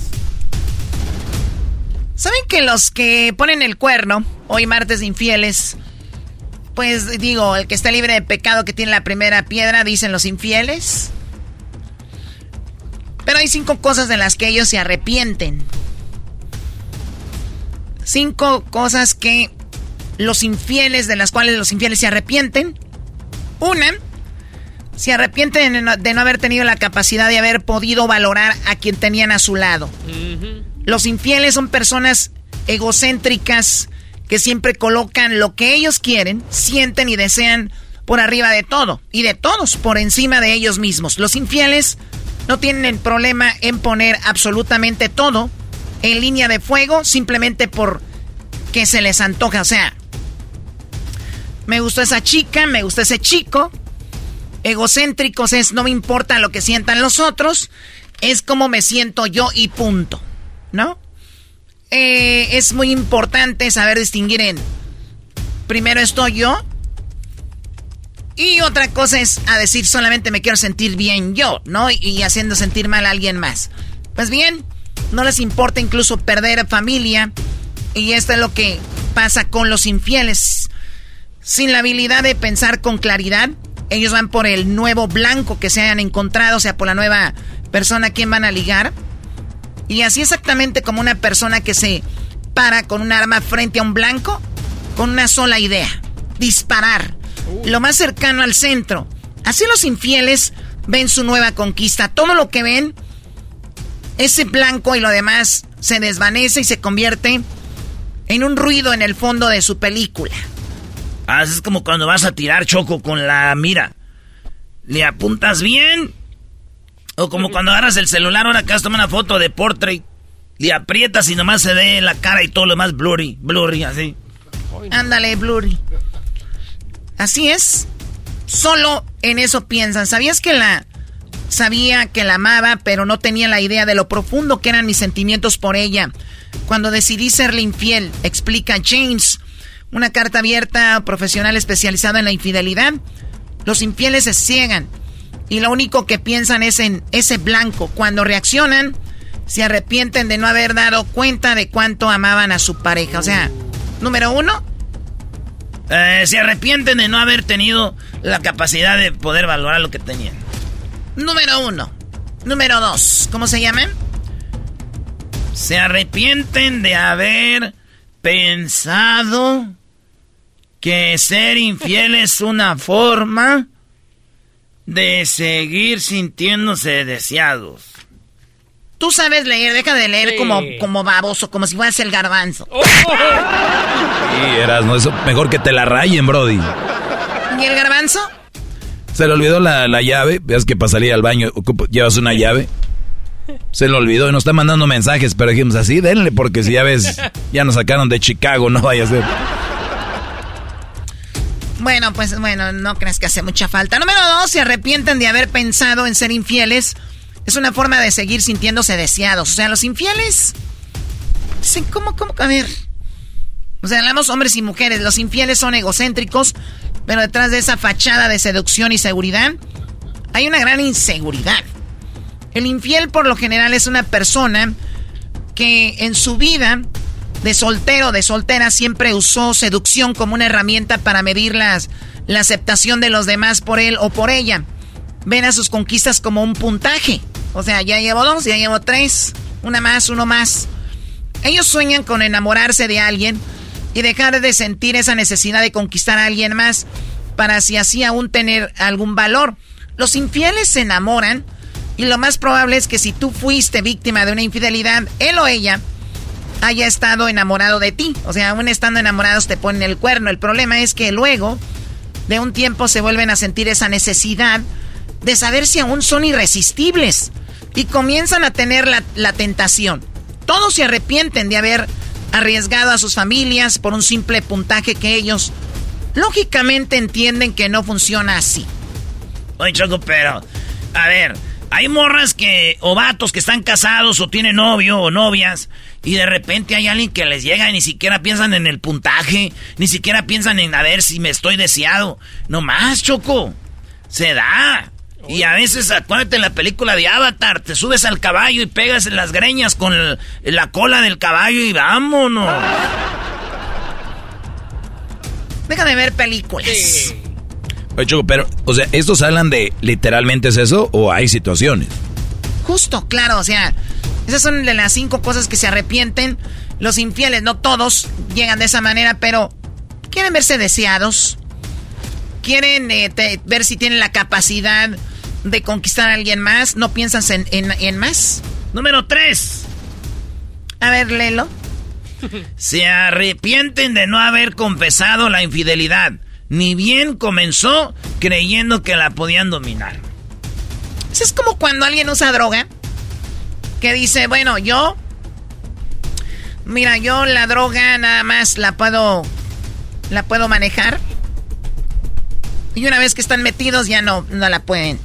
¿Saben que los que ponen el cuerno, hoy martes de infieles, pues digo, el que está libre de pecado que tiene la primera piedra, dicen los infieles? Pero hay cinco cosas de las que ellos se arrepienten. Cinco cosas que los infieles, de las cuales los infieles se arrepienten. Una, se arrepienten de no, de no haber tenido la capacidad de haber podido valorar a quien tenían a su lado. Los infieles son personas egocéntricas que siempre colocan lo que ellos quieren, sienten y desean por arriba de todo y de todos, por encima de ellos mismos. Los infieles no tienen problema en poner absolutamente todo en línea de fuego simplemente por que se les antoja. O sea, me gustó esa chica, me gustó ese chico. Egocéntricos es no me importa lo que sientan los otros, es como me siento yo y punto. ¿No? Eh, es muy importante saber distinguir en primero estoy yo y otra cosa es a decir solamente me quiero sentir bien yo, ¿no? Y, haciendo sentir mal a alguien más. Pues bien, no les importa incluso perder a familia. Y esto es lo que pasa con los infieles. Sin la habilidad de pensar con claridad, ellos van por el nuevo blanco que se hayan encontrado, o sea, por la nueva persona a quien van a ligar. Y así exactamente como una persona que se para con un arma frente a un blanco, con una sola idea, disparar lo más cercano al centro. Así los infieles ven su nueva conquista. Todo lo que ven, ese blanco y lo demás se desvanece y se convierte en un ruido en el fondo de su película. Ah, es como cuando vas a tirar choco con la mira. Le apuntas bien. O como cuando agarras el celular, ahora que vas a tomar una foto de portrait. Le aprietas y nomás se ve la cara y todo lo demás blurry, blurry, así. Ándale, blurry. Así es. Solo en eso piensan. ¿Sabías que la... Sabía que la amaba, pero no tenía la idea de lo profundo que eran mis sentimientos por ella. Cuando decidí serle infiel, explica James, una carta abierta profesional especializada en la infidelidad. Los infieles se ciegan y lo único que piensan es en ese blanco. Cuando reaccionan, se arrepienten de no haber dado cuenta de cuánto amaban a su pareja. O sea, número uno, eh, se arrepienten de no haber tenido la capacidad de poder valorar lo que tenían. Número uno. Número dos, ¿cómo se llaman? Se arrepienten de haber pensado que ser infiel es una forma de seguir sintiéndose deseados. Tú sabes leer, deja de leer como, como baboso, como si fueras el garbanzo. Oh. Sí, eras, no, eso mejor que te la rayen, Brody. ¿Y el garbanzo? Se le olvidó la, la llave, ves que para salir al baño llevas una llave. Se le olvidó y nos está mandando mensajes, pero dijimos así, denle, porque si ya ves, ya nos sacaron de Chicago, no vaya a ser. Bueno, pues bueno, no creas que hace mucha falta. Número dos, se arrepienten de haber pensado en ser infieles. Es una forma de seguir sintiéndose deseados. O sea, los infieles. Dicen, ¿cómo, cómo? A ver. O sea, hablamos hombres y mujeres. Los infieles son egocéntricos, pero detrás de esa fachada de seducción y seguridad, hay una gran inseguridad. El infiel, por lo general, es una persona que en su vida de soltero, de soltera, siempre usó seducción como una herramienta para medir las, la aceptación de los demás por él o por ella. Ven a sus conquistas como un puntaje. O sea, ya llevo dos, ya llevo tres, una más, uno más. Ellos sueñan con enamorarse de alguien y dejar de sentir esa necesidad de conquistar a alguien más para si así aún tener algún valor. Los infieles se enamoran y lo más probable es que si tú fuiste víctima de una infidelidad, él o ella haya estado enamorado de ti. O sea, aún estando enamorados te ponen el cuerno. El problema es que luego de un tiempo se vuelven a sentir esa necesidad de saber si aún son irresistibles y comienzan a tener la, la tentación. Todos se arrepienten de haber arriesgado a sus familias por un simple puntaje que ellos lógicamente entienden que no funciona así. Oye, Choco, pero, a ver, hay morras que, o vatos que están casados o tienen novio o novias, y de repente hay alguien que les llega y ni siquiera piensan en el puntaje, ni siquiera piensan en a ver si me estoy deseado. No más, Choco. Se da. Y a veces, acuérdate en la película de Avatar, te subes al caballo y pegas en las greñas con la cola del caballo y vámonos. Deja de ver películas. Oye, Choco, pero, o sea, ¿estos hablan de literalmente es eso o hay situaciones? Justo, claro, o sea, esas son de las cinco cosas que se arrepienten. Los infieles, no todos llegan de esa manera, pero quieren verse deseados. Quieren eh, ver si tienen la capacidad de conquistar a alguien más. No piensas en, en más. Número tres. A ver, Lelo. Se arrepienten de no haber confesado la infidelidad. Ni bien comenzó creyendo que la podían dominar. Eso es como cuando alguien usa droga. Que dice, bueno, yo... Mira, yo la droga nada más la puedo... La puedo manejar. Y una vez que están metidos ya no, no la pueden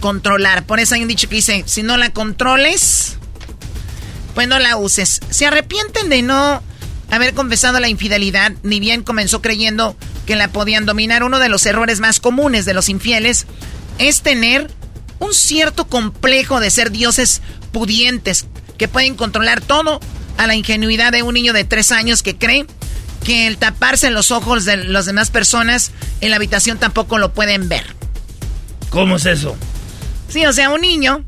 controlar. Por eso hay un dicho que dice, si no la controles, pues no la uses. Se arrepienten de no haber confesado la infidelidad, ni bien comenzó creyendo que la podían dominar. Uno de los errores más comunes de los infieles es tener un cierto complejo de ser dioses pudientes que pueden controlar todo a la ingenuidad de un niño de tres años que cree que el taparse los ojos de las demás personas en la habitación tampoco lo pueden ver. ¿Cómo es eso? Sí, o sea, un niño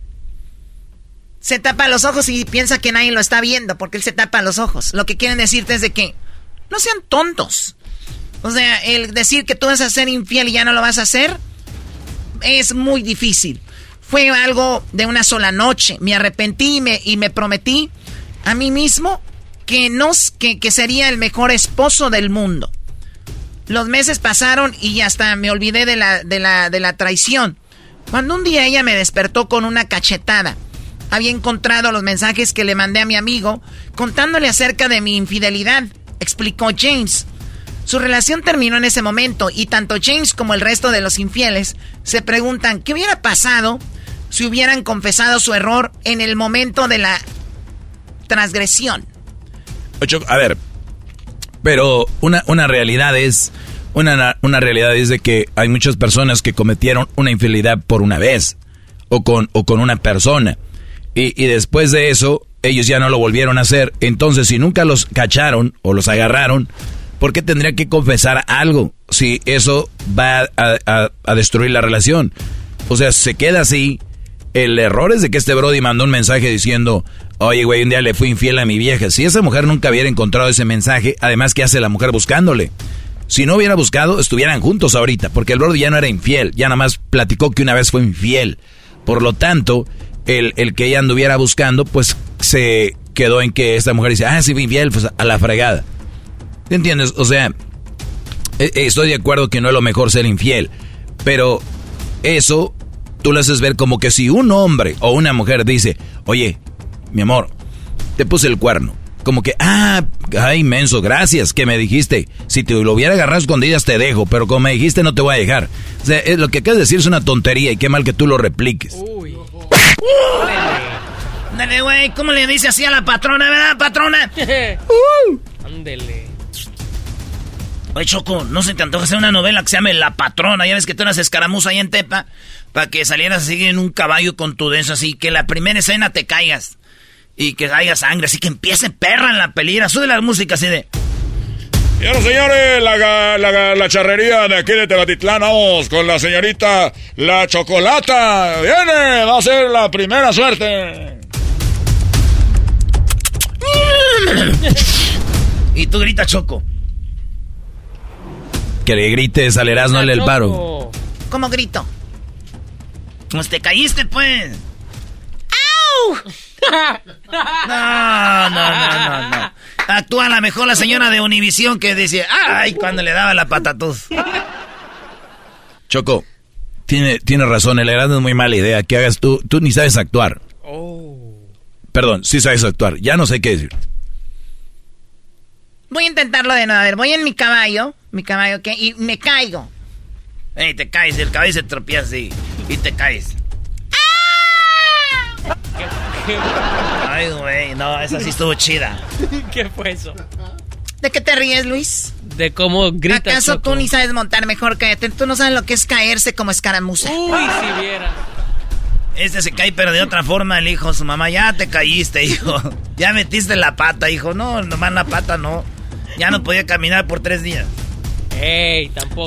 se tapa los ojos y piensa que nadie lo está viendo porque él se tapa los ojos. Lo que quieren decirte es de que no sean tontos. O sea, el decir que tú vas a ser infiel y ya no lo vas a hacer es muy difícil. Fue algo de una sola noche. Me arrepentí y me, y me prometí a mí mismo que, nos, que, que sería el mejor esposo del mundo. Los meses pasaron y hasta me olvidé de la, de la, de la traición. Cuando un día ella me despertó con una cachetada. Había encontrado los mensajes que le mandé a mi amigo contándole acerca de mi infidelidad, explicó James. Su relación terminó en ese momento y tanto James como el resto de los infieles se preguntan qué hubiera pasado si hubieran confesado su error en el momento de la transgresión. A ver, pero una, una realidad es una, una realidad es de que hay muchas personas que cometieron una infidelidad por una vez o con, o con una persona. Y, y, después de eso, ellos ya no lo volvieron a hacer. Entonces, si nunca los cacharon o los agarraron, ¿por qué tendría que confesar algo si eso va a, a destruir la relación? O sea, se queda así. El error es de que este Brody mandó un mensaje diciendo, oye, güey, un día le fui infiel a mi vieja. Si esa mujer nunca hubiera encontrado ese mensaje, además, ¿qué hace la mujer buscándole? Si no hubiera buscado, estuvieran juntos ahorita, porque el Brody ya no era infiel, ya nada más platicó que una vez fue infiel. Por lo tanto, el, el que ella anduviera buscando, pues se quedó en que esta mujer dice, ah, sí, fui infiel, pues a la fregada. ¿Te entiendes? O sea, e, e, estoy de acuerdo que no es lo mejor ser infiel, pero eso tú lo haces ver como que si un hombre o una mujer dice, oye, mi amor, te puse el cuerno como que, ah, ay, menso, gracias que me dijiste. Si te lo hubiera agarrado escondidas te dejo, pero como me dijiste no te voy a dejar. O sea, es, lo que acabas de decir es una tontería y qué mal que tú lo repliques. Uy. Dale, güey, ¿cómo le dice así a la patrona, verdad, patrona? Ándele. Oye, Choco, ¿no se te antoja hacer una novela que se llame La Patrona? Ya ves que tú eras escaramuza ahí en Tepa, para que salieras así en un caballo con tu denso así, que la primera escena te caigas y que haya sangre, así que empiece perra en la película. Sube la música así de. Señoras señores, la, la, la, charrería de aquí de Tebatitlán, vamos con la señorita La Chocolata. Viene, va a ser la primera suerte. y tú grita Choco. Que le grites al Erasmo el paro. ¿Cómo grito? Pues te caíste, pues. ¡Au! No, no, no, no, no. Actúa la mejor la señora de Univisión que dice, ay, cuando le daba la patatuz. Choco, tiene, tiene razón, el Erasmo es muy mala idea que hagas tú, tú ni sabes actuar. Perdón, sí sabes actuar, ya no sé qué decir. Voy a intentarlo de nuevo, a ver, voy en mi caballo, mi caballo, ¿qué? Y me caigo. Ey, te caes, el caballo se tropieza así, y te caes. Ay, güey, no, esa sí estuvo chida. ¿Qué fue eso? ¿De qué te ríes, Luis? De cómo grita ¿Acaso Choco. tú ni sabes montar mejor? Cállate, tú no sabes lo que es caerse como escaramuza. Uy, si viera. Este se cae, pero de otra forma, el hijo, su mamá, ya te caíste, hijo. Ya metiste la pata, hijo. No, nomás la pata no. Ya no podía caminar por tres días.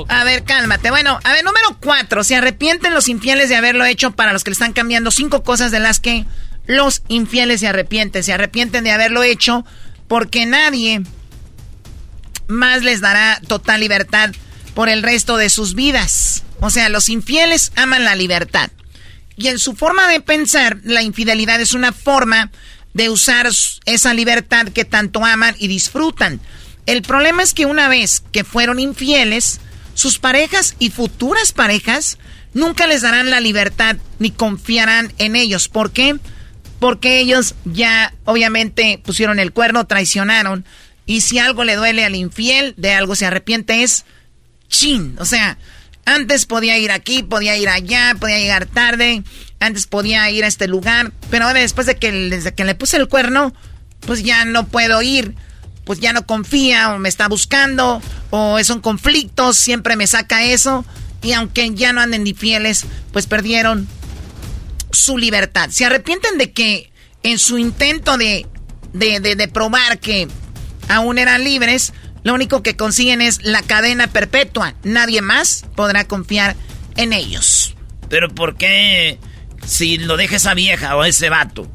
A ver, cálmate. Bueno, a ver, número cuatro. Se arrepienten los infieles de haberlo hecho para los que le están cambiando cinco cosas de las que los infieles se arrepienten. Se arrepienten de haberlo hecho porque nadie más les dará total libertad por el resto de sus vidas. O sea, los infieles aman la libertad. Y en su forma de pensar, la infidelidad es una forma de usar esa libertad que tanto aman y disfrutan. El problema es que una vez que fueron infieles, sus parejas y futuras parejas nunca les darán la libertad ni confiarán en ellos. ¿Por qué? Porque ellos ya obviamente pusieron el cuerno, traicionaron. Y si algo le duele al infiel, de algo se arrepiente, es chin. O sea, antes podía ir aquí, podía ir allá, podía llegar tarde, antes podía ir a este lugar, pero ahora después de que, desde que le puse el cuerno, pues ya no puedo ir, pues ya no confía o me está buscando o es un conflicto, siempre me saca eso y aunque ya no anden infieles, pues perdieron su libertad. Se arrepienten de que en su intento de, de, de, de probar que aún eran libres, lo único que consiguen es la cadena perpetua. Nadie más podrá confiar en ellos. Pero ¿por qué si lo deja esa vieja o ese vato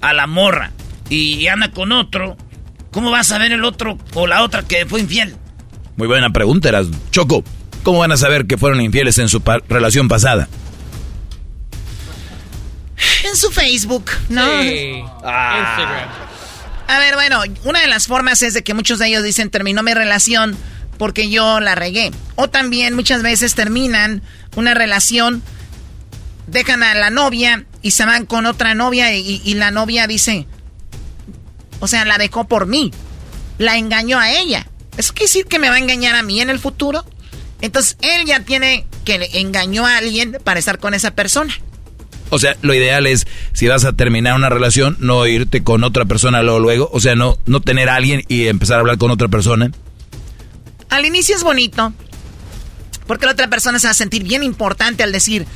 a la morra y anda con otro, cómo vas a ver el otro o la otra que fue infiel? Muy buena pregunta, eras Choco, ¿cómo van a saber que fueron infieles en su pa relación pasada? En su Facebook, ¿no? Sí. Ah. Instagram. A ver, bueno, una de las formas es de que muchos de ellos dicen terminó mi relación porque yo la regué. O también muchas veces terminan una relación, dejan a la novia y se van con otra novia y, y la novia dice, o sea, la dejó por mí, la engañó a ella. ¿Eso quiere decir que me va a engañar a mí en el futuro? Entonces él ya tiene que le engañó a alguien para estar con esa persona. O sea, lo ideal es, si vas a terminar una relación, no irte con otra persona luego, luego. O sea, no, no tener a alguien y empezar a hablar con otra persona. Al inicio es bonito, porque la otra persona se va a sentir bien importante al decir,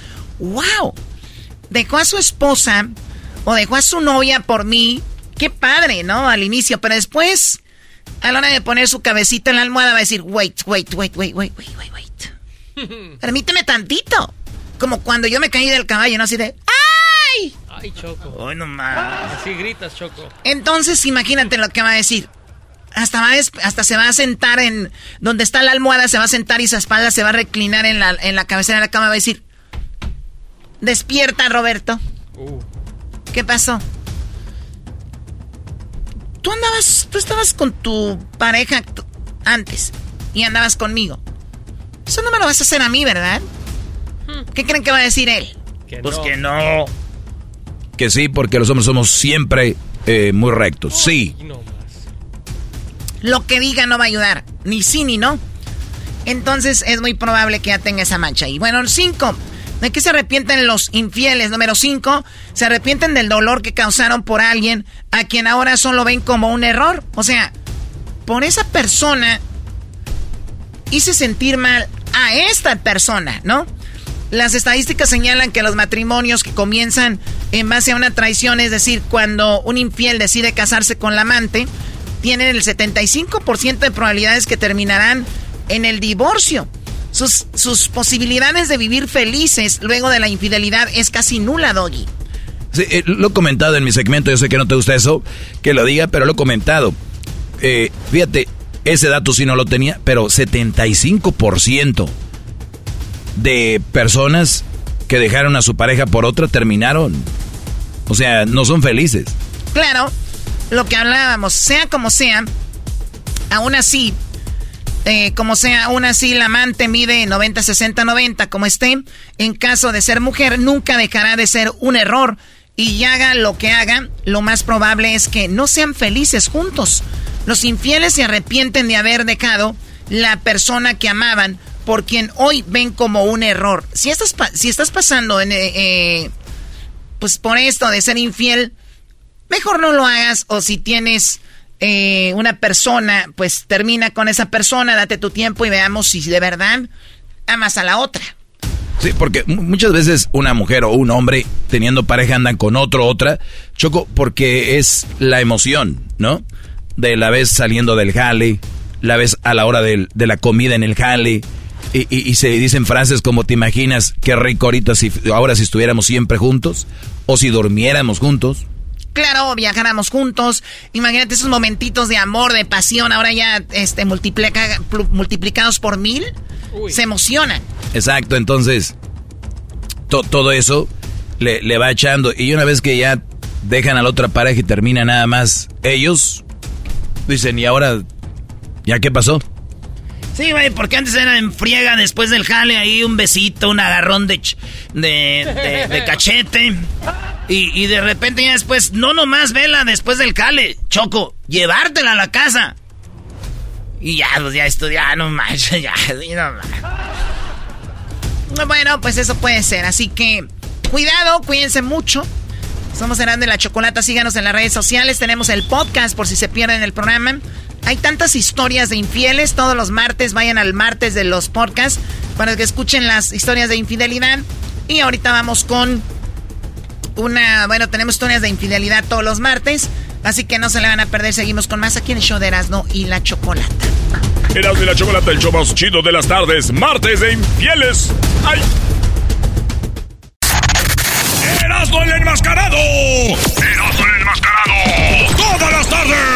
wow, dejó a su esposa o dejó a su novia por mí. Qué padre, ¿no? Al inicio, pero después, a la hora de poner su cabecita en la almohada, va a decir, wait, wait, wait, wait, wait, wait, wait, wait. Permíteme tantito. Como cuando yo me caí del caballo, ¿no? Así de, ¡ay! Ay, Choco. Ay, no más. Así gritas, Choco. Entonces, imagínate lo que va a decir. Hasta, va hasta se va a sentar en donde está la almohada, se va a sentar y su espalda se va a reclinar en la, en la cabecera de la cama. Va a decir: Despierta, Roberto. Uh. ¿Qué pasó? Tú andabas, tú estabas con tu pareja antes y andabas conmigo. Eso no me lo vas a hacer a mí, ¿verdad? ¿Qué creen que va a decir él? pues que no. Que sí, porque los hombres somos siempre eh, muy rectos. Sí. Lo que diga no va a ayudar. Ni sí ni no. Entonces es muy probable que ya tenga esa mancha. Y bueno, cinco. ¿De qué se arrepienten los infieles? Número cinco. Se arrepienten del dolor que causaron por alguien a quien ahora solo ven como un error. O sea, por esa persona hice sentir mal a esta persona, ¿no? Las estadísticas señalan que los matrimonios que comienzan en base a una traición, es decir, cuando un infiel decide casarse con la amante, tienen el 75% de probabilidades que terminarán en el divorcio. Sus, sus posibilidades de vivir felices luego de la infidelidad es casi nula, Doggy. Sí, eh, lo he comentado en mi segmento, yo sé que no te gusta eso, que lo diga, pero lo he comentado. Eh, fíjate, ese dato sí no lo tenía, pero 75% de personas que dejaron a su pareja por otra terminaron. O sea, no son felices. Claro, lo que hablábamos, sea como sea, aún así, eh, como sea, aún así la amante mide 90, 60, 90, como esté, en caso de ser mujer, nunca dejará de ser un error. Y haga lo que haga, lo más probable es que no sean felices juntos. Los infieles se arrepienten de haber dejado la persona que amaban por quien hoy ven como un error. Si estás, si estás pasando en, eh, eh, pues por esto de ser infiel, mejor no lo hagas o si tienes eh, una persona, pues termina con esa persona, date tu tiempo y veamos si de verdad amas a la otra. Sí, porque mu- muchas veces una mujer o un hombre teniendo pareja andan con otro, otra, choco, porque es la emoción, ¿no? De la vez saliendo del jale, la vez a la hora del- de la comida en el jale, y, y- y se dicen frases como, ¿te imaginas qué rico ahorita si, ahora si estuviéramos siempre juntos? O si durmiéramos juntos. Claro, viajáramos juntos. Imagínate esos momentitos de amor, de pasión, ahora ya este, multiplica- multiplicados por mil. Se emocionan. Exacto, entonces to- todo eso le, le va echando. Y una vez que ya dejan a la otra pareja y termina nada más ellos, dicen, ¿y ahora ya qué pasó? Sí, güey, porque antes era en friega después del jale ahí un besito, un agarrón de, de, cachete. Y, de repente ya después, no nomás vela después del jale, Choco, llevártela a la casa. Y ya, pues ya esto, ya no manches, ya, no manches. Bueno, pues eso puede ser. Así que cuidado, cuídense mucho. Somos Herán de la Chocolata. Síganos en las redes sociales. Tenemos el podcast por si se pierden el programa. Hay tantas historias de infieles. Todos los martes vayan al martes de los podcasts para que escuchen las historias de infidelidad. Y ahorita vamos con una. Bueno, tenemos historias de infidelidad todos los martes. Así que no se le van a perder. Seguimos con más aquí en el show de Erasmo y la Chocolata. Erasmo y la Chocolata, el show más chido de las tardes, martes de infieles. ¡Ay! ¡Erasmo el enmascarado! ¡Erasmo el enmascarado! ¡Todas las tardes!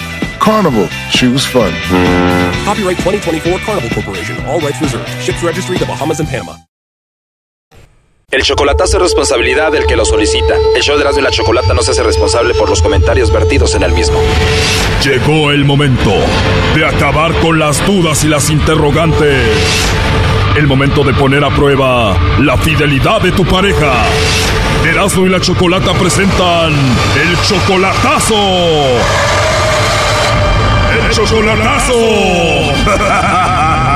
Carnival, choose fun. Copyright 2024 Carnival Corporation. All rights reserved. Ships registry the Bahamas and Panama. El chocolatazo es responsabilidad del que lo solicita. El show de Erasmo y la Chocolata no se hace responsable por los comentarios vertidos en el mismo. Llegó el momento de acabar con las dudas y las interrogantes. El momento de poner a prueba la fidelidad de tu pareja. Erasmo y la Chocolata presentan el chocolatazo. Chocolatazo.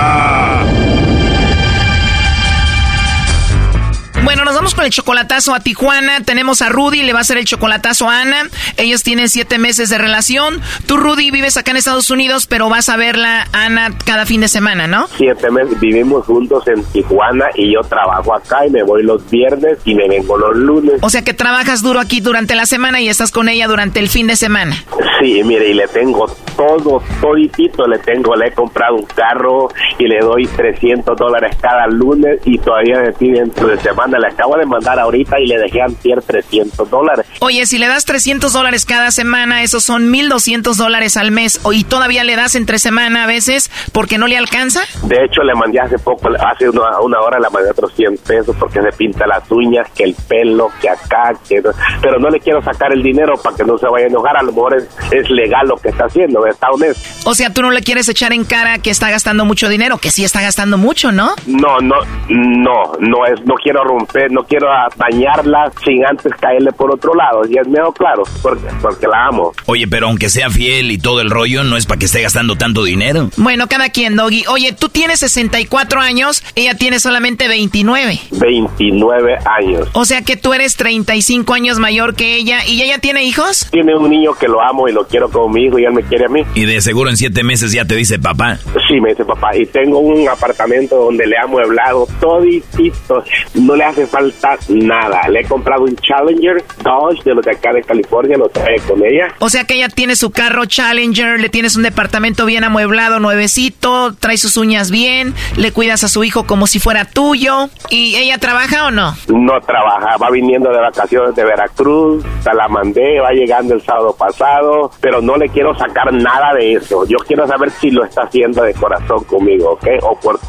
vamos con el chocolatazo a Tijuana. Tenemos a Rudy, le va a hacer el chocolatazo a Ana. Ellos tienen siete meses de relación. Tú, Rudy, vives acá en Estados Unidos, pero vas a verla, Ana, cada fin de semana, ¿no? Siete meses vivimos juntos en Tijuana y yo trabajo acá y me voy los viernes y me vengo los lunes. O sea que trabajas duro aquí durante la semana y estás con ella durante el fin de semana. Sí, mire, y le tengo todo, toditito le tengo. Le he comprado un carro y le doy 300 dólares cada lunes y todavía de ti dentro de semana. Le acabo de mandar ahorita y le dejé antier 300 dólares. Oye, si le das 300 dólares cada semana, esos son 1.200 dólares al mes. Y todavía le das entre semana a veces porque no le alcanza. De hecho, le mandé hace poco, hace una, una hora le mandé otros 100 pesos porque se pinta las uñas, que el pelo, que acá, que... no- Pero no le quiero sacar el dinero para que no se vaya a enojar. A lo mejor es, es legal lo que está haciendo, está honesto. O sea, tú no le quieres echar en cara que está gastando mucho dinero, que sí está gastando mucho, ¿no? No, no, no, no es, no quiero romper, no quiero dañarla sin antes caerle por otro lado. Y es mejor claro, porque, porque la amo. Oye, pero aunque sea fiel y todo el rollo, no es para que esté gastando tanto dinero. Bueno, cada quien, Doggy. Oye, tú tienes 64 años, ella tiene solamente 29. 29 años. O sea que tú eres 35 años mayor que ella. ¿Y ella tiene hijos? Tiene un niño que lo amo y lo quiero como mi hijo y él me quiere a mí. Y de seguro en siete meses ya te dice papá. Sí, me dice papá. Y tengo un apartamento donde le ha amueblado toditito. No le hace falta nada. Le he comprado un Challenger Dodge de los de acá de California, lo trae con ella. O sea que ella tiene su carro Challenger, le tienes un departamento bien amueblado, nuevecito, trae sus uñas bien, le cuidas a su hijo como si fuera tuyo. ¿Y ella trabaja o no? No trabaja, va viniendo de vacaciones de Veracruz, se la mandé, va llegando el sábado pasado, pero no le quiero sacar nada de eso. Yo quiero saber si lo está haciendo de corazón conmigo, ¿ok? O por...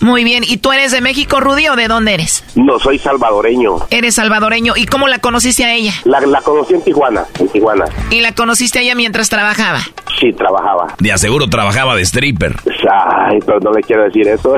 Muy bien. ¿Y tú eres de México, Rudy, o de dónde eres? No, soy salvadoreño. Eres salvadoreño. ¿Y cómo la conociste a ella? La, la conocí en Tijuana, en Tijuana. ¿Y la conociste a ella mientras trabajaba? Sí, trabajaba. De aseguro trabajaba de stripper. Ay, pero no le quiero decir eso.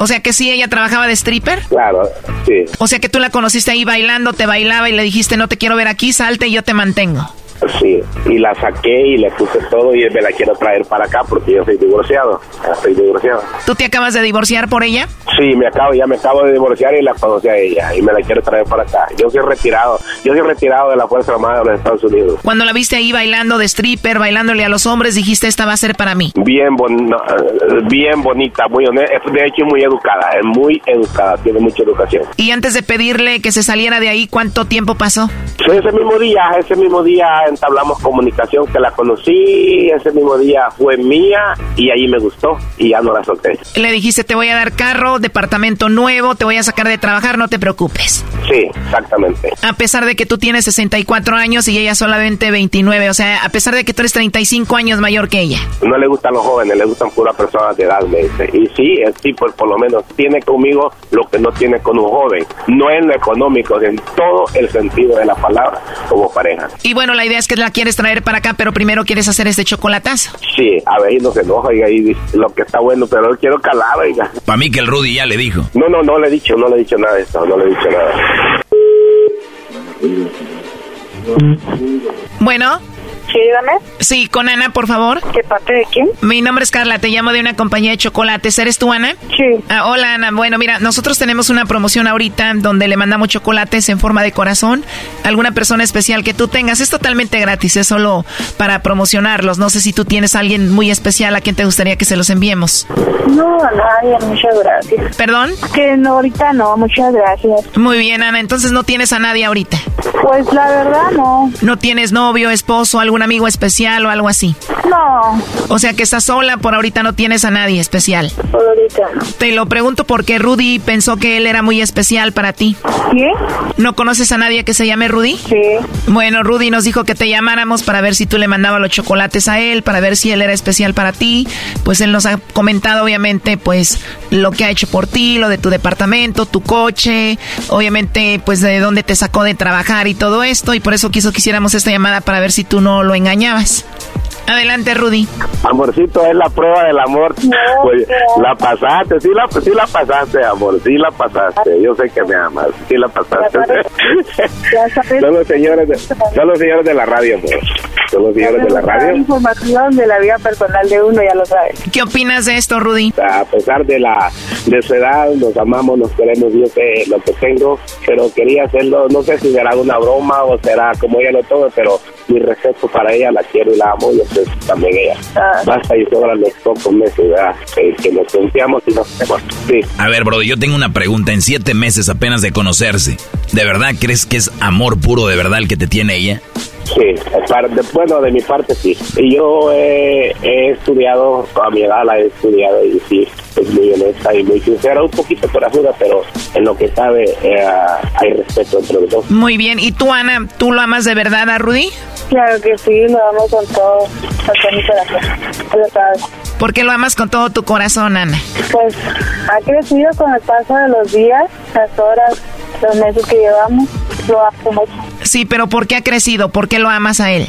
O sea que sí, ella trabajaba de stripper. claro, sí. O sea que tú la conociste ahí bailando, te bailaba y le dijiste, no te quiero ver aquí, salte y yo te mantengo. Sí, y la saqué y le puse todo y me la quiero traer para acá porque yo soy divorciado. Estoy divorciado. ¿Tú te acabas de divorciar por ella? Sí, me acabo, ya me acabo de divorciar y la conocí a ella y me la quiero traer para acá. Yo soy retirado, yo soy retirado de la Fuerza Armada de los Estados Unidos. Cuando la viste ahí bailando de stripper, bailándole a los hombres, dijiste, esta va a ser para mí. Bien, bon- bien bonita, muy honesta, de hecho muy educada, es muy educada, tiene mucha educación. Y antes de pedirle que se saliera de ahí, ¿cuánto tiempo pasó? Sí, ese mismo día, ese mismo día entablamos comunicación que la conocí, ese mismo día fue mía y ahí me gustó y ya no la solté. Le dijiste, te voy a dar carro, departamento nuevo, te voy a sacar de trabajar, no te preocupes. Sí, exactamente. A pesar de que tú tienes 64 años y ella solamente 29, o sea, a pesar de que tú eres 35 años mayor que ella. No le gustan los jóvenes, le gustan puras personas de edad, me dice. Y sí, el tipo por lo menos tiene conmigo lo que no tiene con un joven. No en lo económico, en todo el sentido de la palabra como pareja. Y bueno, la idea es que la quieres traer para acá, pero primero quieres hacer este chocolatazo. Sí, a ver, y no se enoja, oiga, y lo que está bueno, pero no quiero calar, oiga. Para mí que el Rudy ya le dijo. No, no, no le he dicho, no le he dicho nada de esto, no le he dicho nada. Bueno, Sí, dígame. Sí, con Ana, por favor. ¿Qué parte de quién? Mi nombre es Carla, te llamo de una compañía de chocolates. ¿Eres tú, Ana? Sí. Ah, hola, Ana. Bueno, mira, nosotros tenemos una promoción ahorita donde le mandamos chocolates en forma de corazón a alguna persona especial que tú tengas. Es totalmente gratis, es solo para promocionarlos. No sé si tú tienes a alguien muy especial a quien te gustaría que se los enviemos. No, a nadie, muchas gracias. ¿Perdón? Que no, ahorita no, muchas gracias. Muy bien, Ana. Entonces no tienes a nadie ahorita. Pues la verdad no. ¿No tienes novio, esposo, algún amigo especial o algo así? No. O sea que estás sola, por ahorita no tienes a nadie especial. Por ahorita no. Te lo pregunto porque Rudy pensó que él era muy especial para ti. ¿Qué? ¿No conoces a nadie que se llame Rudy? Sí. Bueno, Rudy nos dijo que te llamáramos para ver si tú le mandabas los chocolates a él, para ver si él era especial para ti. Pues él nos ha comentado, obviamente, pues lo que ha hecho por ti, lo de tu departamento, tu coche, obviamente, pues de dónde te sacó de trabajar y todo esto. Y por eso quiso que hiciéramos esta llamada para ver si tú no lo engañabas. Adelante, Rudy. Amorcito, es la prueba del amor. Pues la pasaste, sí la, sí la pasaste, amor, sí la pasaste. Yo sé que me amas, sí la pasaste. Son los señores de, son los señores de la radio, amor. Son los señores de la radio. información de la vida personal de uno, ya lo sabes. ¿Qué opinas de esto, Rudy? A pesar de la de su edad, nos amamos, nos queremos, yo sé lo que tengo, pero quería hacerlo, no sé si será una broma o será como ella lo todo, pero mi respeto para ella, la quiero y la amo, y eso es también ella. Basta y sobra los pocos meses ¿verdad? que, que nos confiamos y nos queremos. Sí. A ver, bro, yo tengo una pregunta. En siete meses apenas de conocerse, ¿de verdad crees que es amor puro de verdad el que te tiene ella? Sí, bueno, de mi parte sí. Y yo he, he estudiado, a mi edad la he estudiado y sí, es muy honesta y muy sincera, un poquito por ayuda, pero en lo que sabe eh, hay respeto entre los dos. Muy bien. ¿Y tú, Ana, tú lo amas de verdad a Rudy? Claro que sí, lo amo con todo, hasta mi corazón. Lo sabes. ¿Por qué lo amas con todo tu corazón, Ana? Pues ha crecido con el paso de los días, las horas, los meses que llevamos. Lo amo mucho. Sí, pero ¿por qué ha crecido? ¿Por qué lo amas a él?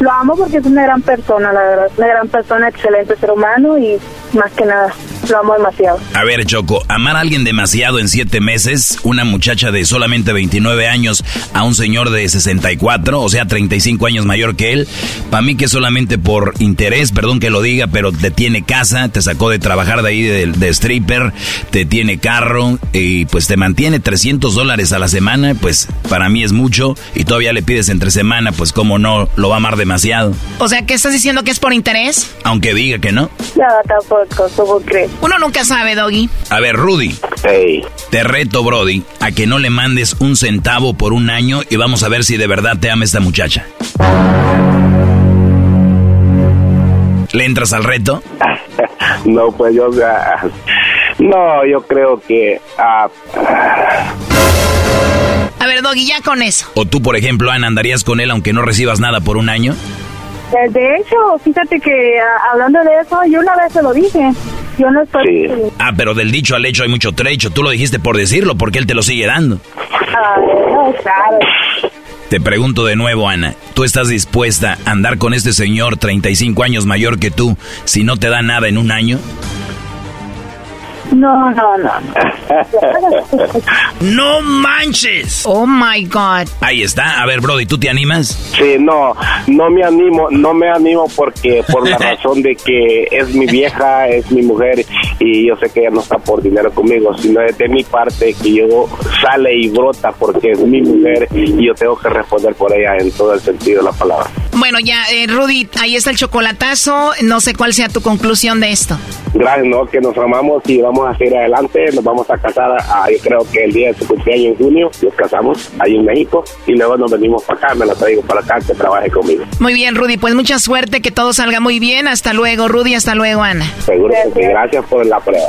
Lo amo porque es una gran persona, la verdad. Una gran persona, excelente ser humano y más que nada, lo amo demasiado. A ver, Choco, amar a alguien demasiado en siete meses, una muchacha de solamente 29 años a un señor de 64, o sea, 35 años mayor que él, para mí que solamente por interés, perdón que lo diga, pero te tiene casa, te sacó de trabajar de ahí de, de stripper, te tiene carro y pues te mantiene 300 dólares a la semana, pues para mí es mucho y todavía le pides entre semana, pues como no, lo va a amar demasiado, O sea, ¿qué estás diciendo que es por interés? aunque diga que no. Ya, tampoco, ¿cómo crees? Uno nunca sabe, Doggy. A ver, Rudy. Te reto, Brody, a que no le mandes un centavo por un año y vamos a ver si de verdad te ama esta muchacha. ¿Le entras al reto? No, pues yo, ah, no, yo creo que, ah, A ver, Doggy, ya con eso. ¿O tú, por ejemplo, Ana, andarías con él aunque no recibas nada por un año? Eh, De hecho, fíjate que ah, hablando de eso, yo una vez se lo dije. Yo no estoy... Ah, pero del dicho al hecho hay mucho trecho. Tú lo dijiste por decirlo, porque él te lo sigue dando. Ah, no, claro. Te pregunto de nuevo, Ana, ¿tú estás dispuesta a andar con este señor 35 años mayor que tú si no te da nada en un año? No, no, no. ¡No manches! Oh my God. Ahí está. A ver, Brody, ¿tú te animas? sí, no, no me animo, no me animo porque, por la razón de que es mi vieja, es mi mujer y yo sé que ella no está por dinero conmigo, sino es de mi parte que yo sale y brota porque es mi mujer y yo tengo que responder por ella en todo el sentido de la palabra. Bueno, ya, eh, Rudy, ahí está el chocolatazo. No sé cuál sea tu conclusión de esto. Gracias, ¿no? Que nos amamos y vamos a seguir adelante. Nos vamos a casar, ah, yo creo que el día de su cumpleaños en junio, nos casamos ahí en México y luego nos venimos para acá, me la traigo para acá que trabaje conmigo. Muy bien, Rudy, pues mucha suerte, que todo salga muy bien. Hasta luego, Rudy, hasta luego, Ana. Seguro que sí. Gracias por la prueba.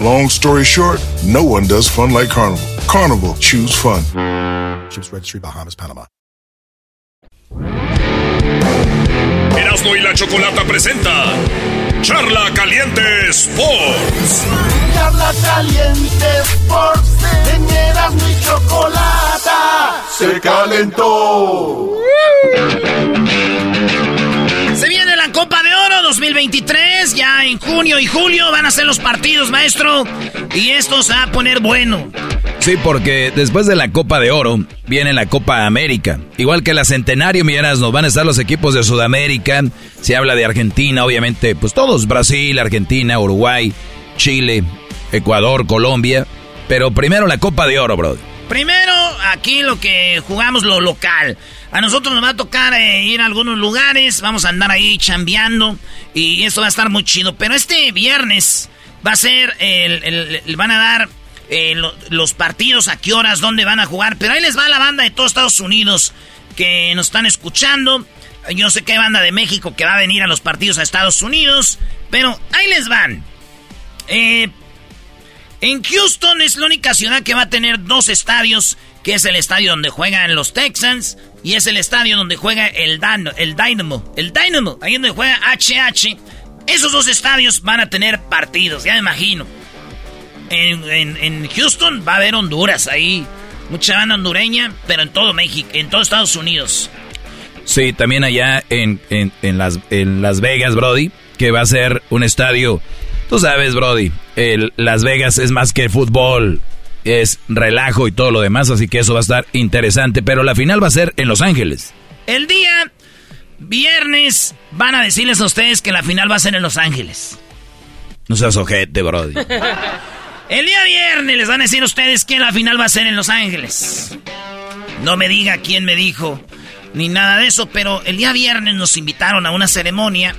Long story short, no one does fun like Carnival. Carnival, choose fun. Ships Registry, Bahamas, Panama. Erasmo y la Chocolata presenta Charla Caliente Sports. Charla Caliente Sports. En Erasmo y Chocolata. Se calentó. La Copa de Oro 2023. Ya en junio y julio van a ser los partidos, maestro. Y esto se va a poner bueno. Sí, porque después de la Copa de Oro viene la Copa América. Igual que la Centenario, Millanas, nos van a estar los equipos de Sudamérica. Se habla de Argentina, obviamente, pues todos, Brasil, Argentina, Uruguay, Chile, Ecuador, Colombia. Pero primero la Copa de Oro, bro. Primero, aquí lo que jugamos lo local. A nosotros nos va a tocar eh, ir a algunos lugares, vamos a andar ahí chambeando y eso va a estar muy chido. Pero este viernes va a ser, van a dar eh, lo- los partidos, a qué horas, dónde van a jugar. Pero ahí les va la banda de todos Estados Unidos que nos están escuchando. Yo sé que hay banda de México que va a venir a los partidos a Estados Unidos, pero ahí les van. Eh, en Houston es la única ciudad que va a tener dos estadios, que es el estadio donde juegan los Texans y es el estadio donde juega el, Dan- el Dynamo. El Dynamo, ahí donde juega HH. Esos dos estadios van a tener partidos, ya me imagino. En, en- Houston va a haber Honduras ahí. Mucha banda hondureña, pero en todo México, en todo Estados Unidos. Sí, también allá en, en, las, en Las Vegas, Brody, que va a ser un estadio. Tú sabes, Brody, Las Vegas es más que fútbol, es relajo y todo lo demás, así que eso va a estar interesante. Pero la final va a ser en Los Ángeles. El día viernes van a decirles a ustedes que la final va a ser en Los Ángeles. No seas ojete, Brody. El día viernes les van a decir a ustedes que la final va a ser en Los Ángeles. No me diga quién me dijo, ni nada de eso, pero el día viernes nos invitaron a una ceremonia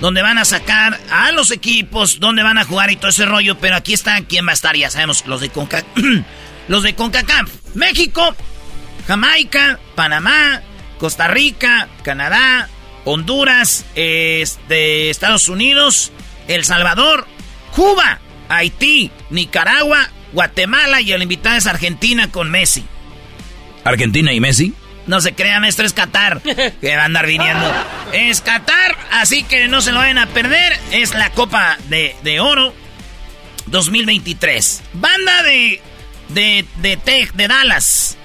donde van a sacar a los equipos, donde van a jugar y todo ese rollo, pero aquí está quién va a estar, ya sabemos, los de Conca los de CONCACAF. México, Jamaica, Panamá, Costa Rica, Canadá, Honduras, este, Estados Unidos, El Salvador, Cuba, Haití, Nicaragua, Guatemala y el invitado es Argentina con Messi. Argentina y Messi. No se crea, maestro, es Qatar. Que va a andar viniendo. Es Qatar, así que no se lo vayan a perder. Es la Copa de, de Oro 2023. Banda de, de, de, Tech, de Dallas.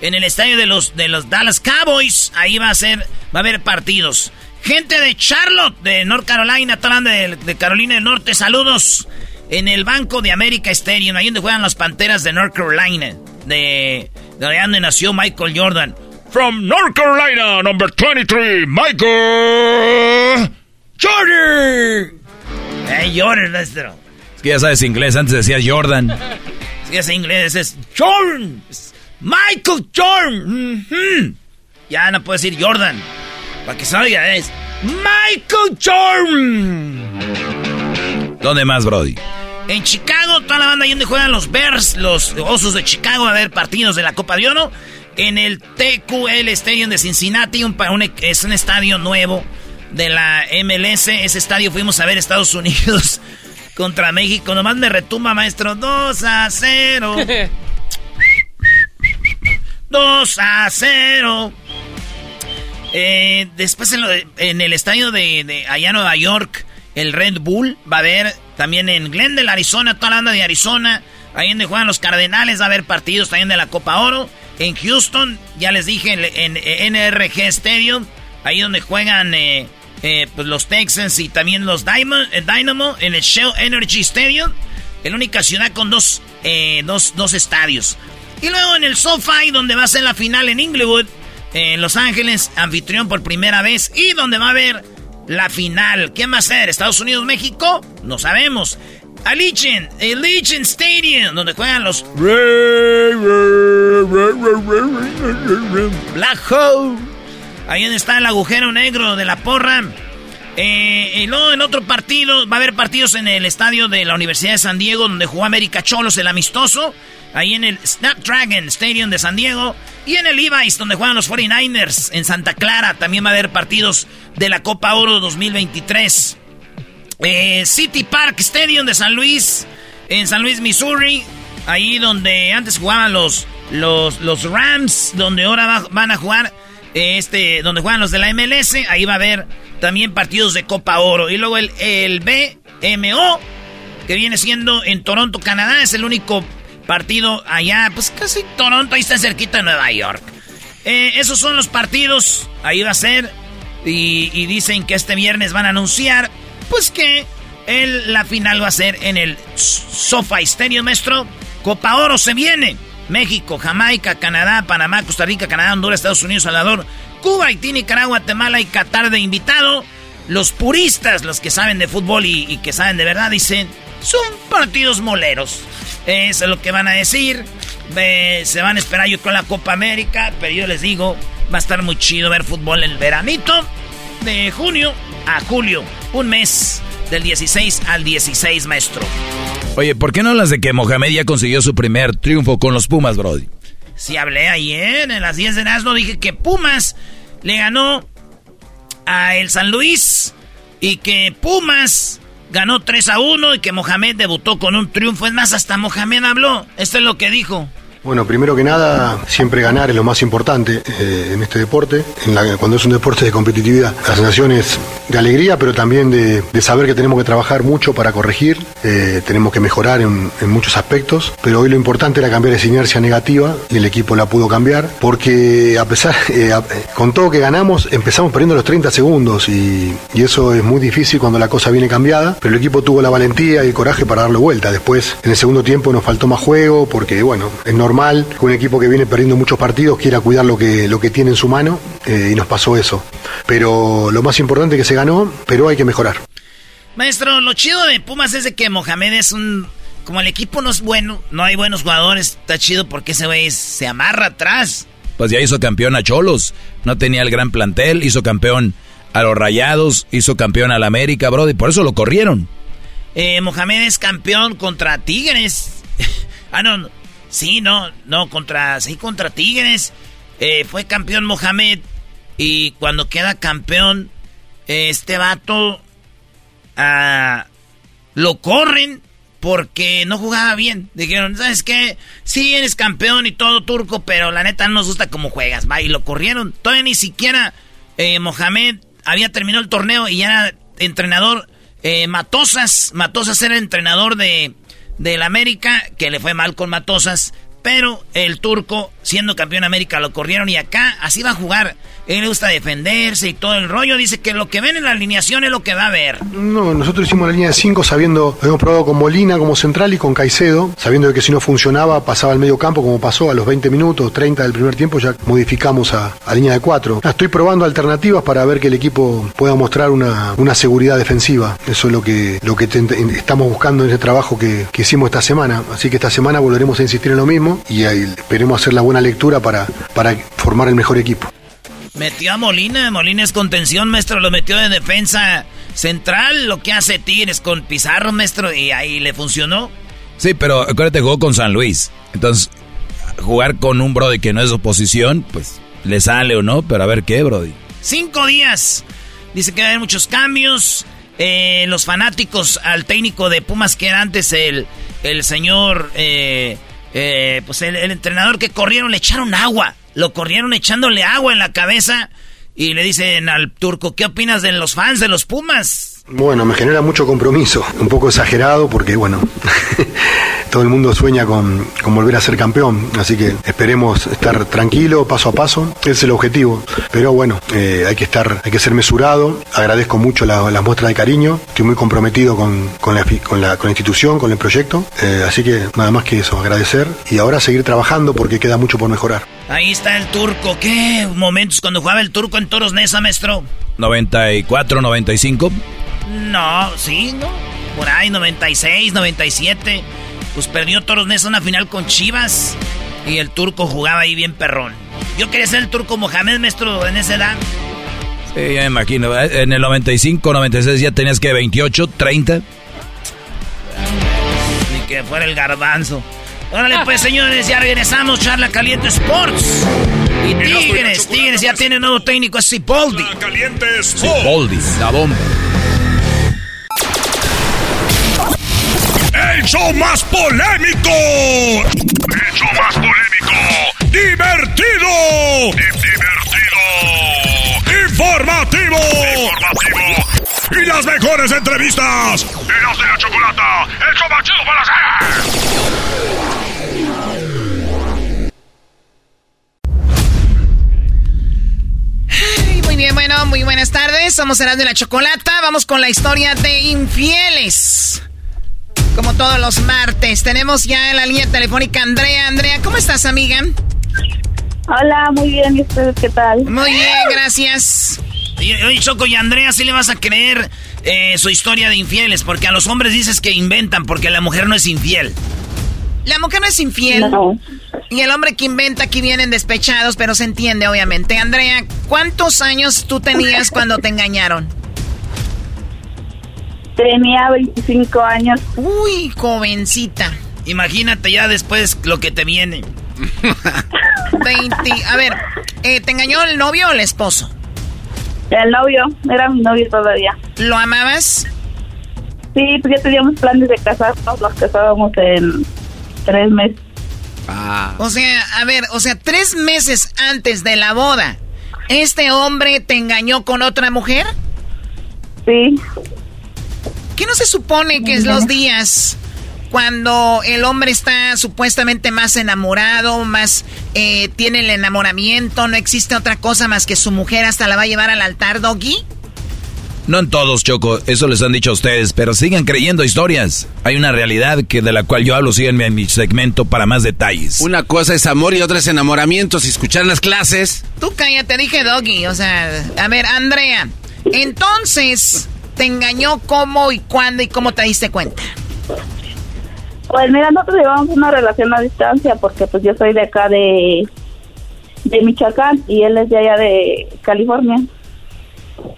En el estadio de los, de los Dallas Cowboys. Ahí va a ser, va a haber partidos. Gente de Charlotte, de North Carolina, toda de, de Carolina del Norte, saludos. En el Banco de América Stadium, ahí donde juegan las Panteras de North Carolina. De donde nació Michael Jordan. From North Carolina, number 23, Michael Jordan. Eh, Jordan, maestro. Es que ya sabes inglés, antes decías Jordan. Si es inglés, es Jordan. Es Michael Jordan. Ujú. Ya no puedo decir Jordan. Para que se oiga, es Michael Jordan. ¿Dónde más, Brody? En Chicago, toda la banda ahí donde juegan los Bears, los Osos de Chicago, a haber partidos de la Copa de Oro. En el TQL Stadium de Cincinnati, un, un- es un estadio nuevo de la MLS. Ese estadio fuimos a ver Estados Unidos contra México. Nomás me retumba, maestro. 2 a 0. 2 a 0. Eh, después en, lo de- en el estadio de, de allá en Nueva York, el Red Bull va a haber también en Glendale, Arizona, toda la banda de Arizona, ahí donde juegan los Cardenales, va a haber partidos también de la Copa Oro. En Houston, ya les dije, en, NRG Stadium, ahí donde juegan eh, eh, pues los Texans y también los el Dynamo, en el Shell Energy Stadium, en la única ciudad con dos, eh, dos, dos estadios. Y luego en el SoFi, donde va a ser la final en Inglewood, en Los Ángeles, anfitrión por primera vez, y donde va a haber la final. ¿Quién va a ser? ¿Estados Unidos, México? No sabemos. Allegiant, Allegiant Stadium, donde juegan los Black Hole. Ahí está el agujero negro de la porra. Eh, y luego en otro partido, va a haber partidos en el estadio de la Universidad de San Diego, donde jugó América Cholos, el amistoso. Ahí en el Snapdragon Stadium de San Diego. Y en el Levi's, donde juegan los 49ers. En Santa Clara también va a haber partidos de la Copa Oro 2023. Eh, City Park Stadium de San Luis. En San Luis, Missouri. Ahí donde antes jugaban los, los, los Rams. Donde ahora van a jugar. Este, donde juegan los de la MLS. Ahí va a haber también partidos de Copa Oro. Y luego el, el BMO, que viene siendo en Toronto, Canadá, es el único partido allá, pues casi Toronto, ahí está cerquita de Nueva York. Eh, esos son los partidos, ahí va a ser. Y, dicen que este viernes van a anunciar, pues que el, la final va a ser en el Sofa Stadium, maestro. Copa Oro se viene. México, Jamaica, Canadá, Panamá, Costa Rica, Canadá, Honduras, Estados Unidos, Salvador, Cuba, Haití, Nicaragua, Guatemala y Qatar de invitado. Los puristas, los que saben de fútbol y, que saben de verdad, dicen, son partidos moleros. Eso es lo que van a decir. se van a esperar yo con la Copa América, pero yo les digo, va a estar muy chido ver fútbol el veranito de junio a julio. Un mes del 16 al 16, maestro. Oye, ¿por qué no hablas de que Mohamed ya consiguió su primer triunfo con los Pumas, Brody? Si hablé ayer en las 10 de Nazno, dije que Pumas le ganó a el San Luis y que Pumas ganó 3 a 1 y que Mohamed debutó con un triunfo. Es más, hasta Mohamed habló. Esto es lo que dijo. Bueno, primero que nada, siempre ganar es lo más importante eh, en este deporte, cuando es un deporte de competitividad. La sensación es de alegría, pero también de, saber que tenemos que trabajar mucho para corregir, eh, tenemos que mejorar en, muchos aspectos, pero hoy lo importante era cambiar esa inercia negativa y el equipo la pudo cambiar, porque a pesar, eh, con todo que ganamos, empezamos perdiendo los 30 segundos y, y eso es muy difícil cuando la cosa viene cambiada, pero el equipo tuvo la valentía y el coraje para darle vuelta. Después, en el segundo tiempo nos faltó más juego, porque bueno, es normal mal que un equipo que viene perdiendo muchos partidos quiera cuidar lo que, lo que tiene en su mano eh, y nos pasó eso. Pero lo más importante es que se ganó, pero hay que mejorar. Maestro, lo chido de Pumas es de que Mohamed es un... Como el equipo no es bueno, no hay buenos jugadores, está chido porque ese güey se amarra atrás. Pues ya hizo campeón a Cholos, no tenía el gran plantel, hizo campeón a los Rayados, hizo campeón al América, bro, y por eso lo corrieron. Eh, Mohamed es campeón contra Tigres. ah, no, Sí, no, no, contra, sí, contra Tigres. Eh, fue campeón Mohamed. Y cuando queda campeón, este vato ah, lo corren porque no jugaba bien. Dijeron, ¿sabes qué? Sí, eres campeón y todo turco, pero la neta no nos gusta cómo juegas. Va, y lo corrieron. Todavía ni siquiera eh, Mohamed había terminado el torneo y ya era entrenador. Eh, Matosas, Matosas era entrenador de, del América, que le fue mal con Matosas, pero el turco, siendo campeón de América, lo corrieron y acá así va a jugar. Él le gusta defenderse y todo el rollo. Dice que lo que ven en la alineación es lo que va a ver. No, nosotros hicimos la línea de 5 sabiendo, hemos probado con Molina como central y con Caicedo, sabiendo que si no funcionaba pasaba al medio campo como pasó a los 20 minutos, 30 del primer tiempo, ya modificamos a, línea de 4. Estoy probando alternativas para ver que el equipo pueda mostrar una, seguridad defensiva. Eso es lo que, lo que estamos buscando en ese trabajo que, hicimos esta semana. Así que esta semana volveremos a insistir en lo mismo y esperemos hacer la buena lectura para, para formar el mejor equipo. Metió a Molina, Molina es contención, maestro, lo metió de defensa central, lo que hace Tigres con Pizarro, maestro, y ahí le funcionó. Sí, pero acuérdate, jugó con San Luis. Entonces, jugar con un Brody que no es oposición, pues le sale o no, pero a ver qué, Brody. Cinco días. Dice que va a haber muchos cambios. Eh, los fanáticos al técnico de Pumas, que era antes el, el señor, eh, eh, pues el entrenador que corrieron, le echaron agua lo corrieron echándole agua en la cabeza y le dicen al turco, ¿qué opinas de los fans de los Pumas? Bueno, me genera mucho compromiso, un poco exagerado porque, bueno, todo el mundo sueña con, volver a ser campeón, así que esperemos estar tranquilo, paso a paso, ese es el objetivo. Pero bueno, eh, hay que estar, hay que ser mesurado, agradezco mucho las muestras de cariño, estoy muy comprometido con, la, con, la, institución, con el proyecto, eh, así que nada más que eso, agradecer y ahora seguir trabajando porque queda mucho por mejorar. Ahí está el turco, ¿qué momentos cuando jugaba el turco en Toros Nesa, maestro? 94, 95. No, sí, ¿no? Por ahí, 96, 97. Pues perdió Toros Nesa una final con Chivas. Y el turco jugaba ahí bien perrón. Yo quería ser el turco Mohamed, maestro, en esa edad. Eh, ya me imagino, en el 95, 96 ya tenías que 28, 30. Ni que fuera el garbanzo. Órale pues señores, ya regresamos, Charla Caliente Sports. Y Tigres, Tigres ya tiene nuevo técnico, es Cipoldi. Caliente Cipoldi, la bomba. El show más polémico. El show más polémico. Divertido. Divertido. Informativo. Informativo. Y las mejores entrevistas. Eras de la chocolata. El show más chido para hacer. Muy bien, bueno, muy buenas tardes. Somos Eras de la Chocolata. Vamos con la historia de infieles. Como todos los martes, tenemos ya en la línea telefónica Andrea. Andrea, ¿cómo estás, amiga? Hola, muy bien. ¿Y ustedes qué tal? Muy bien, gracias. Oye, oye, Choco y Andrea, ¿sí le vas a creer eh, su historia de infieles? Porque a los hombres dices que inventan porque la mujer no es infiel. La mujer no es infiel. No. Y el hombre que inventa aquí vienen despechados, pero se entiende, obviamente. Andrea, ¿cuántos años tú tenías cuando te engañaron? Tenía 25 años. Uy, jovencita. Imagínate ya después lo que te viene. 20. A ver, eh, ¿te engañó el novio o el esposo? El novio, era mi novio todavía. ¿Lo amabas? Sí, pues ya teníamos planes de casarnos, nos casábamos en tres meses. O sea, a ver, o sea, tres meses antes de la boda, ¿este hombre te engañó con otra mujer? Sí. ¿Qué no se supone que es los días cuando el hombre está supuestamente más enamorado, más eh, tiene el enamoramiento, no existe otra cosa más que su mujer hasta la va a llevar al altar, Doggy? No en todos, Choco, eso les han dicho a ustedes, pero sigan creyendo historias. Hay una realidad que de la cual yo hablo, síganme en mi segmento para más detalles. Una cosa es amor y otra es enamoramiento. Si escuchan las clases. Tú cállate, dije Doggy, o sea, a ver, Andrea, entonces, ¿te engañó cómo y cuándo y cómo te diste cuenta? Pues mira, nosotros llevamos una relación a distancia porque pues yo soy de acá de, de Michoacán y él es de allá de California.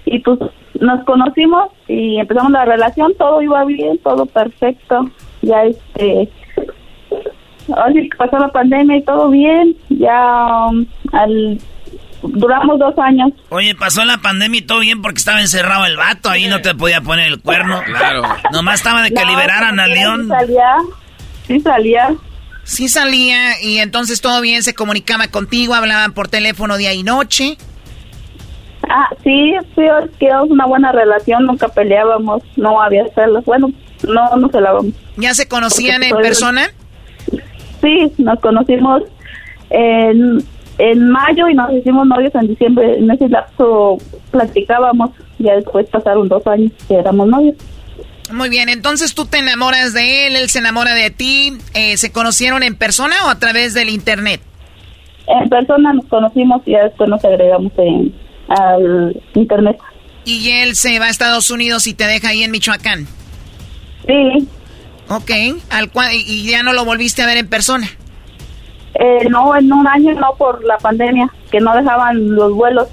Y pues nos conocimos y empezamos la relación, todo iba bien, todo perfecto. Ya este, así que pasó la pandemia y todo bien, ya um, al duramos dos años. Oye, pasó la pandemia y todo bien porque estaba encerrado el vato, ahí no te podía poner el cuerno. Claro. Nomás estaba de que No, liberaran a sí León. salía, sí salía. Sí salía y entonces todo bien, se comunicaba contigo, hablaban por teléfono día y noche. Ah, sí, sí, quedamos una buena relación, nunca peleábamos, no había celos, bueno, no nos celábamos. ¿Ya se conocían Porque en persona? Sí, nos conocimos en, en mayo y nos hicimos novios en diciembre. En ese lapso platicábamos, ya después pasaron dos años que éramos novios. Muy bien, entonces tú te enamoras de él, él se enamora de ti. Eh, ¿Se conocieron en persona o a través del internet? En persona nos conocimos y ya después nos agregamos en, al internet. Y él se va a Estados Unidos y te deja ahí en Michoacán. Sí, Ok, al cual, y- ya no lo volviste a ver en persona. eh, no, en un año no por la pandemia, que no dejaban los vuelos.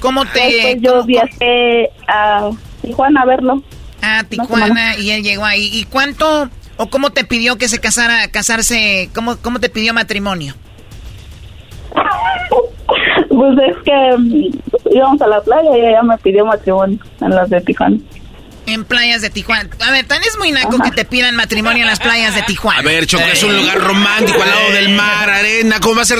¿Cómo te...? Después yo viajé a Tijuana a verlo. A Tijuana y él llegó ahí. ¿Y cuánto o cómo te pidió que se casara, casarse, cómo, cómo te pidió matrimonio? Pues es que íbamos a la playa y ella me pidió matrimonio en las de Tijuana. En playas de Tijuana. A ver, tan es muy naco que te pidan matrimonio en las playas de Tijuana. A ver, Choco, es un lugar romántico al lado del mar, arena. ¿Cómo va a ser?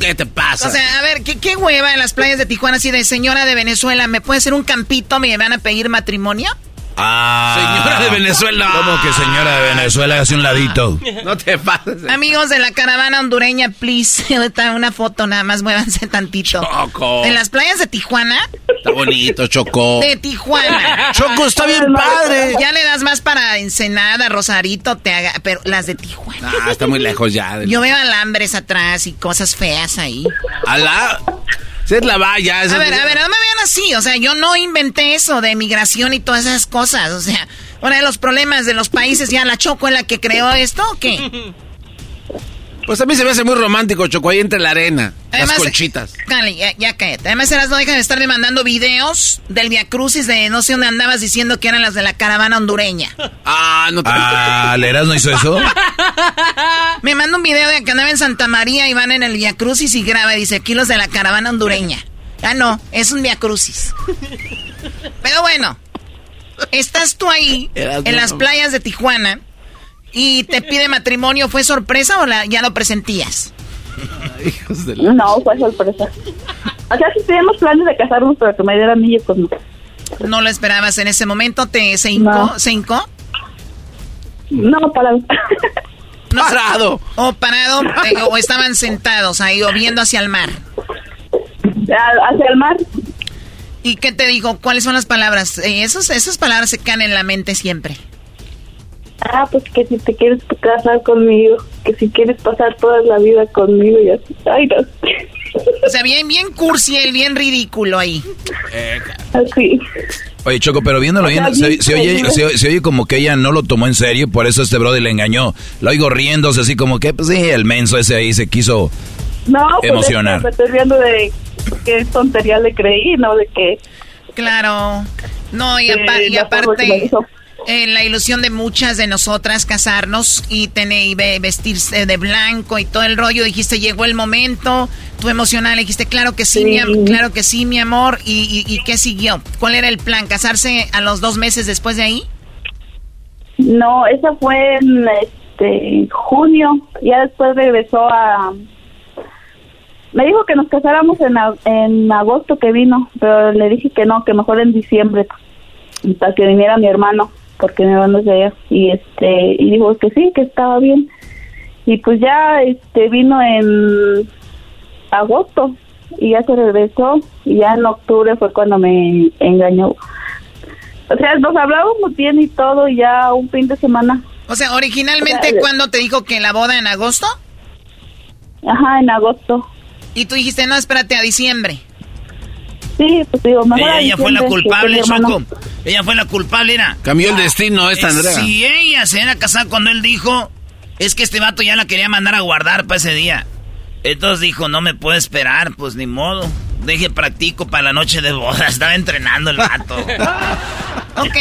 ¿Qué te pasa? O sea, a ver, ¿qué, qué hueva en las playas de Tijuana así de señora de Venezuela? ¿Me puede hacer un campito? ¿Me van a pedir matrimonio? Ah, Señora de Venezuela. ¿Cómo que señora de Venezuela hace un ladito? No te pases. Amigos de la caravana hondureña, please. Ahorita una foto nada más, muévanse tantito. Choco. En las playas de Tijuana. Está bonito, Choco. De Tijuana. Choco, está bien padre. Ya le das más para Ensenada, Rosarito, te haga, pero las de Tijuana. Ah, está muy lejos ya. Yo veo alambres atrás y cosas feas ahí. Alá. Es la valla. A ver, a ver, no me vean así. O sea, yo no inventé eso de migración y todas esas cosas. O sea, uno de los problemas de los países, ya la Choco es la que creó esto o qué? Pues a mí se me hace muy romántico, Choco, ahí entre la arena, las colchitas. Cali, ya, ya cállate. Además, Eras no deja de estarme mandando videos del Via Crucis de no sé dónde andabas diciendo que eran las de la caravana hondureña. Ah, no te... Ah, ¿Leras no hizo eso? Me manda un video de que andaba en Santa María y van en el Via Crucis y graba y dice, aquí los de la caravana hondureña. Ah, no, es un Via Crucis. Pero bueno, estás tú ahí, en no. las playas de Tijuana, y te pide matrimonio. ¿Fue sorpresa o la- ya lo presentías? No, fue sorpresa. O sea, sí teníamos planes de casarnos, pero que me diera anillo, pues no. ¿No lo esperabas en ese momento? ¿Te se hincó? No. ¿Se hincó? No, para... parado. O parado, eh, o estaban sentados ahí, o viendo hacia el mar. Hacia el mar. ¿Y qué te dijo? ¿Cuáles son las palabras? Eh, esos, esas palabras se caen en la mente siempre. Ah, pues que si te quieres casar conmigo, que si quieres pasar toda la vida conmigo y así. Ay, no. O sea, bien, bien cursi, el bien ridículo ahí. Así. Oye, Choco, pero viéndolo bien, se, se oye, se, se oye como que ella no lo tomó en serio, por eso este brother le engañó. Lo oigo riéndose así como que, pues sí, el menso ese ahí se quiso No, pues emocionar. Me estoy riendo de qué tontería le creí, no de que... Claro. No, y, Sí, aparte, eh, la ilusión de muchas de nosotras casarnos y tener y ve- vestirse de blanco y todo el rollo, dijiste, llegó el momento, tú emocional, dijiste, claro que sí, Mi, am- claro que sí, mi amor, y, y, y qué siguió? ¿Cuál era el plan? ¿Casarse a los dos meses después de ahí? No, esa fue en este, junio. Ya después regresó a... Me dijo que nos casáramos en, en agosto que vino, pero le dije que no, que mejor en diciembre, para que viniera mi hermano, porque mi hermano es de allá. Y, este, y dijo que sí, que estaba bien. Y pues ya este, vino en agosto y ya se regresó y ya en octubre fue cuando me engañó. O sea, nos hablábamos bien y todo y ya un fin de semana. O sea, originalmente, O sea, ¿cuándo te dijo que la boda en agosto? Ajá, en agosto. Y tú dijiste, no, espérate a diciembre. Sí, pues digo, mejor Ella, ella fue la culpable, Choco. Ella fue la culpable, era. Cambió el destino esta Eh, Andrea. Si ella se era casada cuando él dijo, es que este vato ya la quería mandar a guardar para ese día. Entonces dijo, no me puedo esperar, pues ni modo. Deje practico para la noche de boda. Estaba entrenando el vato. Ok,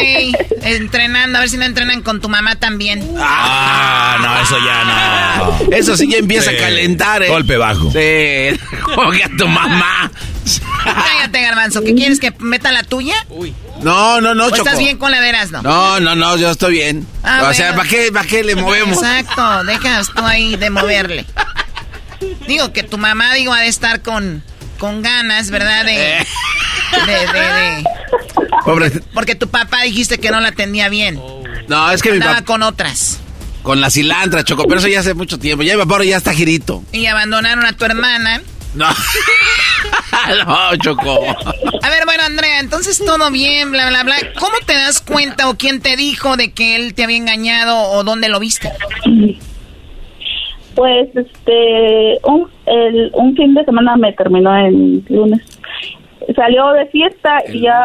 entrenando, a ver si no entrenan con tu mamá también. Ah, no, eso ya no. Eso sí ya empieza Sí. a calentar, ¿eh? Golpe bajo. Sí, como que a tu mamá. Cállate, garbanzo, ¿qué quieres que meta la tuya? No, no, no, ¿O Choco. estás bien con la de Erasmo? No, no, no, yo estoy bien. Ah, o sea. ¿para qué, para qué le movemos? Exacto, dejas tú ahí de moverle. Digo que tu mamá, digo, ha de estar con, con ganas, ¿verdad? De, de, de, de- Pobre. Porque tu papá dijiste que no la atendía bien. No, es que mi Andaba papá. con otras. Con la cilantra, Choco, pero eso ya hace mucho tiempo. Ya mi papá ahora ya está girito. Y abandonaron a tu hermana. No. no, Choco. A ver, bueno, Andrea, entonces todo bien, bla, bla, bla. ¿Cómo te das cuenta o quién te dijo de que él te había engañado o dónde lo viste? Pues, este, un, el, un fin de semana me terminó el lunes. Salió de fiesta y ya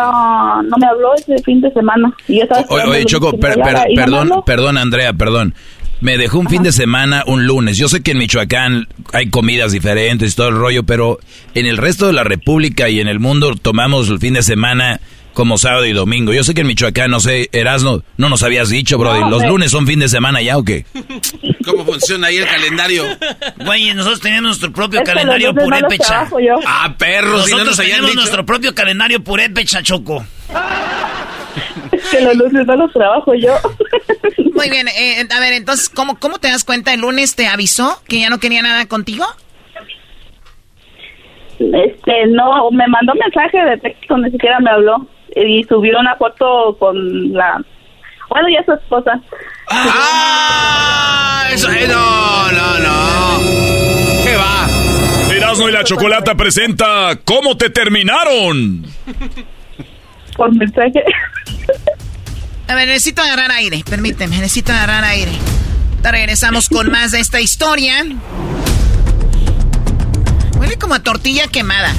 no me habló ese fin de semana. Y yo estaba Oye, oye, Choco, per- per- no perdón, perdón, Andrea, perdón. Me dejó un fin de semana un lunes. Yo sé que en Michoacán hay comidas diferentes y todo el rollo, pero en el resto de la República y en el mundo tomamos el fin de semana como sábado y domingo. Yo sé que en Michoacán, no sé, Erasno, no nos habías dicho, Brody. No, ¿Los lunes son fin de semana ya o qué? ¿Cómo funciona ahí el calendario? Güey, nosotros tenemos nuestro propio Es calendario no purépecha. Ah, perros, si no Nosotros nos habían tenemos dicho. nuestro propio calendario purépecha, Choco. Es que los lunes no los trabajo yo. Muy bien, eh, a ver, entonces, ¿cómo, ¿cómo te das cuenta? ¿El lunes te avisó que ya no quería nada contigo? Este, no, me mandó mensaje de texto, ni siquiera me habló. Y subió una foto con la... Bueno, ya su esposa. ¡Ah! Eso, eh, no, no, no. ¿Qué va? Erasmo y la Chocolata presenta ¿Cómo te terminaron? Por mensaje. A ver, necesito agarrar aire, permíteme, necesito agarrar aire. Regresamos con más de esta historia. Huele como a tortilla quemada.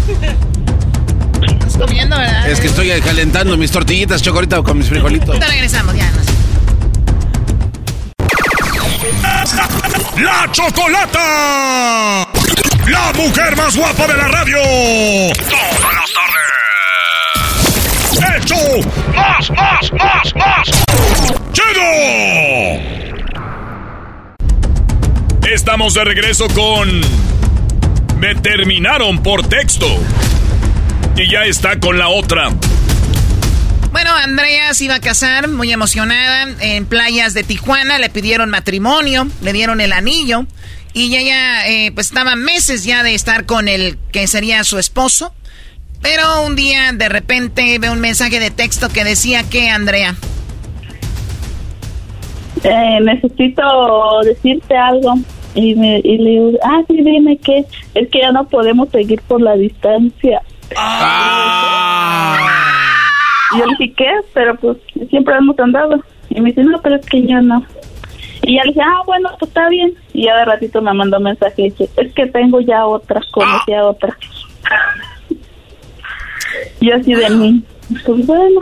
¿Estás comiendo, verdad? Es que estoy calentando mis tortillitas, Choco, ahorita con mis frijolitos. Ahorita regresamos, ya. no sé. ¡La Chocolata! ¡La mujer más guapa de la radio! ¡Todas las tardes! ¡Hecho! ¡Más, más, más, más! ¡Chido! Estamos de regreso con... Me terminaron por texto. Y ya está con la otra. Bueno, Andrea se iba a casar, muy emocionada, en playas de Tijuana, le pidieron matrimonio, le dieron el anillo, y ella eh, pues estaba meses ya de estar con el que sería su esposo, pero un día de repente ve un mensaje de texto que decía que, Andrea. Eh, necesito decirte algo. Y, me, y le digo, ah, sí, dime que es que ya no podemos seguir por la distancia. Y yo le dije, ¿qué? Pero pues siempre hemos andado. Y me dice, no, pero es que ya no. Y ya le dije, ah, bueno, pues está bien. Y ya de ratito me mandó un mensaje y dice, es que tengo ya otra, conocí a otra. yo así de mí, pues bueno,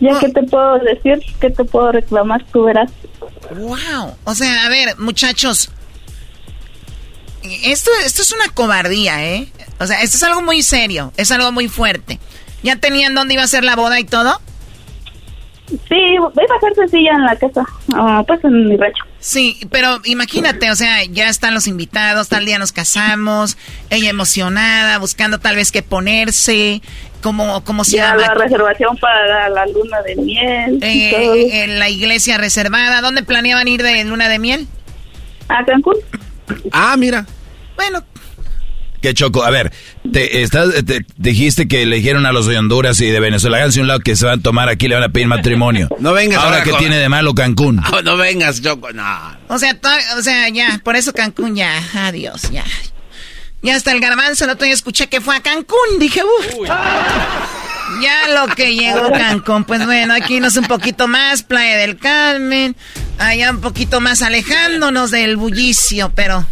ya que te puedo decir, que te puedo reclamar, tú verás. Wow. O sea, a ver, muchachos. Esto, esto es una cobardía, ¿eh? O sea, esto es algo muy serio, es algo muy fuerte. ¿Ya tenían dónde iba a ser la boda y todo? Sí, iba a ser sencilla en la casa, ah, pues en mi rancho. Sí, pero imagínate, o sea, ya están los invitados, tal día nos casamos, ella emocionada, buscando tal vez qué ponerse, como, como se Ya llama. la reservación para la luna de miel. todo. Eh, en la iglesia reservada. ¿Dónde planeaban ir de luna de miel? A Cancún. Ah, mira. Bueno. ¿Qué choco? A ver, te, estás, te- dijiste que le dijeron a los de Honduras y de Venezuela, háganse un lado que se van a tomar aquí, le van a pedir matrimonio. No vengas Ahora ahora que con- tiene de malo Cancún. No, no vengas, Choco, no. O sea, to- o sea, ya, por eso Cancún ya, adiós, ya. Ya hasta el garbanzo, el otro día escuché que fue a Cancún, dije, uff. Ya lo que llegó Cancún, pues bueno, aquí nos un poquito más, Playa del Carmen, allá un poquito más alejándonos del bullicio, pero